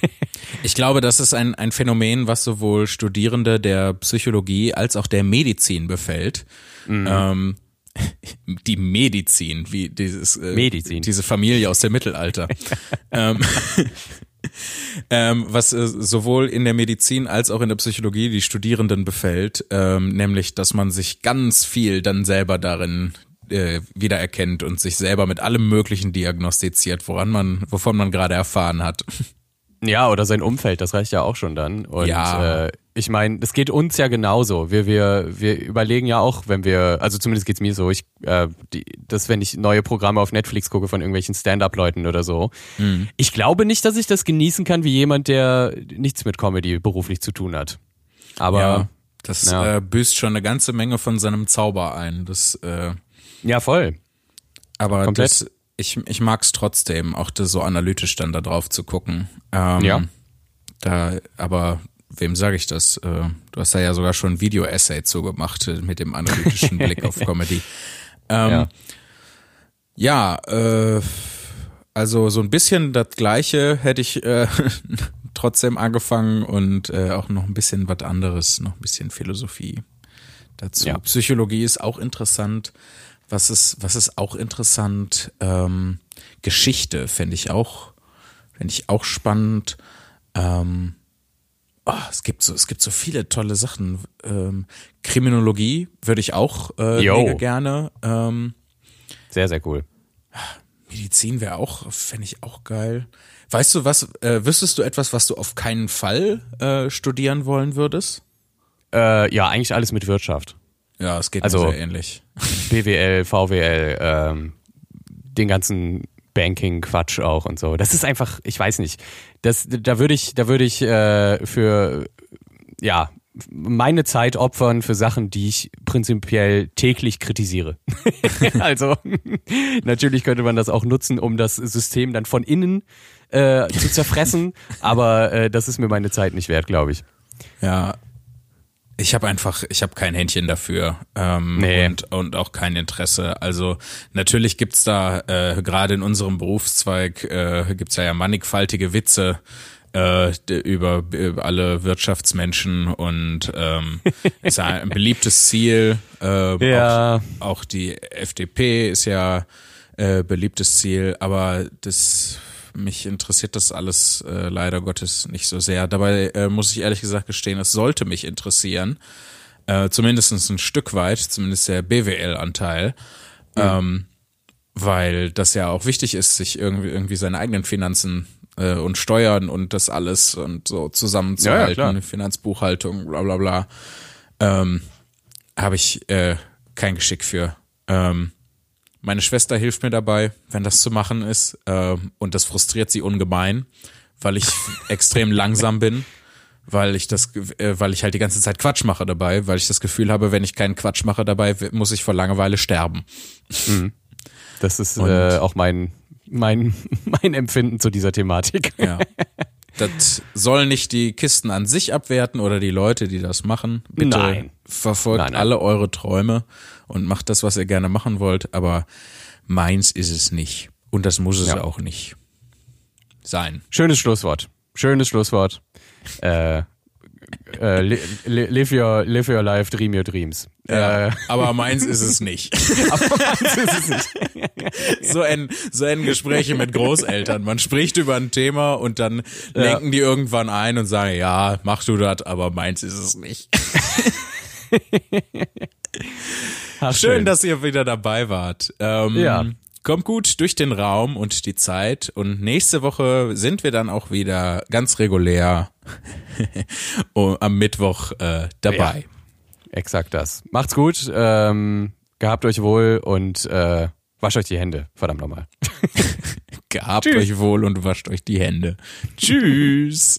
ich glaube, das ist ein, ein Phänomen, was sowohl Studierende der Psychologie als auch der Medizin befällt. Mhm. Ähm, die Medizin, wie dieses äh, Medizin. diese Familie aus dem Mittelalter. ähm, ähm, was äh, sowohl in der Medizin als auch in der Psychologie die Studierenden befällt, ähm, nämlich, dass man sich ganz viel dann selber darin äh, wiedererkennt und sich selber mit allem Möglichen diagnostiziert, woran man, wovon man gerade erfahren hat. Ja, oder sein Umfeld, das reicht ja auch schon dann. Und ja. äh, ich meine, das geht uns ja genauso. Wir, wir, wir überlegen ja auch, wenn wir, also zumindest geht's mir so, ich, äh, die, dass wenn ich neue Programme auf Netflix gucke von irgendwelchen Stand-up-Leuten oder so, mhm. ich glaube nicht, dass ich das genießen kann wie jemand, der nichts mit Comedy beruflich zu tun hat. Aber ja, das ja. Äh, büßt schon eine ganze Menge von seinem Zauber ein. Das, äh, ja, voll. Aber Komplett. das, ich, ich mag es trotzdem, auch das so analytisch dann da drauf zu gucken. Ähm, ja. Da, aber wem sage ich das? Äh, du hast da ja sogar schon ein Video-Essay zugemacht äh, mit dem analytischen Blick auf Comedy. Ähm, ja, ja äh, also so ein bisschen das Gleiche hätte ich äh, trotzdem angefangen und äh, auch noch ein bisschen was anderes, noch ein bisschen Philosophie dazu. Ja. Psychologie ist auch interessant. Was ist, was ist auch interessant? Ähm, Geschichte fände ich auch, fände ich auch spannend. Ähm, oh, es gibt so, es gibt so viele tolle Sachen. Ähm, Kriminologie würde ich auch äh, mega gerne. Ähm, sehr, sehr cool. Medizin wäre auch, fände ich auch geil. Weißt du was, äh, wüsstest du etwas, was du auf keinen Fall äh, studieren wollen würdest? Äh, ja, eigentlich alles mit Wirtschaft. Ja, es geht also, sehr ähnlich. BWL, VWL, ähm, den ganzen Banking-Quatsch auch und so. Das ist einfach, ich weiß nicht. Das, da würde ich, da würde ich äh, für ja meine Zeit opfern für Sachen, die ich prinzipiell täglich kritisiere. also natürlich könnte man das auch nutzen, um das System dann von innen äh, zu zerfressen, aber äh, das ist mir meine Zeit nicht wert, glaube ich. Ja, ich habe einfach, ich habe kein Händchen dafür ähm, nee. und, und auch kein Interesse. Also natürlich gibt's da äh, gerade in unserem Berufszweig äh, gibt's ja, ja mannigfaltige Witze äh, über, über alle Wirtschaftsmenschen und ähm, ist ja ein beliebtes Ziel. Äh, ja. Auch, auch die FDP ist ja äh, beliebtes Ziel, aber das mich interessiert das alles äh, leider Gottes nicht so sehr. Dabei äh, muss ich ehrlich gesagt gestehen, es sollte mich interessieren. Äh, zumindest ein Stück weit, zumindest der BWL-Anteil. Mhm. Ähm, weil das ja auch wichtig ist, sich irgendwie, irgendwie seine eigenen Finanzen äh, und Steuern und das alles und so zusammenzuhalten, ja, ja, Finanzbuchhaltung, bla bla bla. Ähm, Habe ich äh, kein Geschick für. Ähm, meine Schwester hilft mir dabei, wenn das zu machen ist. Äh, und das frustriert sie ungemein, weil ich extrem langsam bin, weil ich das, äh, weil ich halt die ganze Zeit Quatsch mache dabei, weil ich das Gefühl habe, wenn ich keinen Quatsch mache dabei, muss ich vor Langeweile sterben. Mhm. Das ist äh, auch mein, mein, mein Empfinden zu dieser Thematik. Ja. Das soll nicht die Kisten an sich abwerten oder die Leute, die das machen. Bitte nein. verfolgt nein, nein. alle eure Träume und macht das, was ihr gerne machen wollt, aber meins ist es nicht. Und das muss es ja. auch nicht sein. Schönes Schlusswort. Schönes Schlusswort. Äh, äh, live, your, live your life, dream your dreams. Ja, äh. Aber meins ist es nicht. aber meins ist es nicht. so, enden, so enden Gespräche mit Großeltern. Man spricht über ein Thema und dann ja. lenken die irgendwann ein und sagen, ja, mach du das, aber meins ist es nicht. Ach, schön, schön, dass ihr wieder dabei wart. Ähm, ja. Kommt gut durch den Raum und die Zeit. Und nächste Woche sind wir dann auch wieder ganz regulär am Mittwoch äh, dabei. Ja, exakt das. Macht's gut, ähm, gehabt euch wohl und äh, wascht euch die Hände. Verdammt nochmal. gehabt Tschüss. euch wohl und wascht euch die Hände. Tschüss.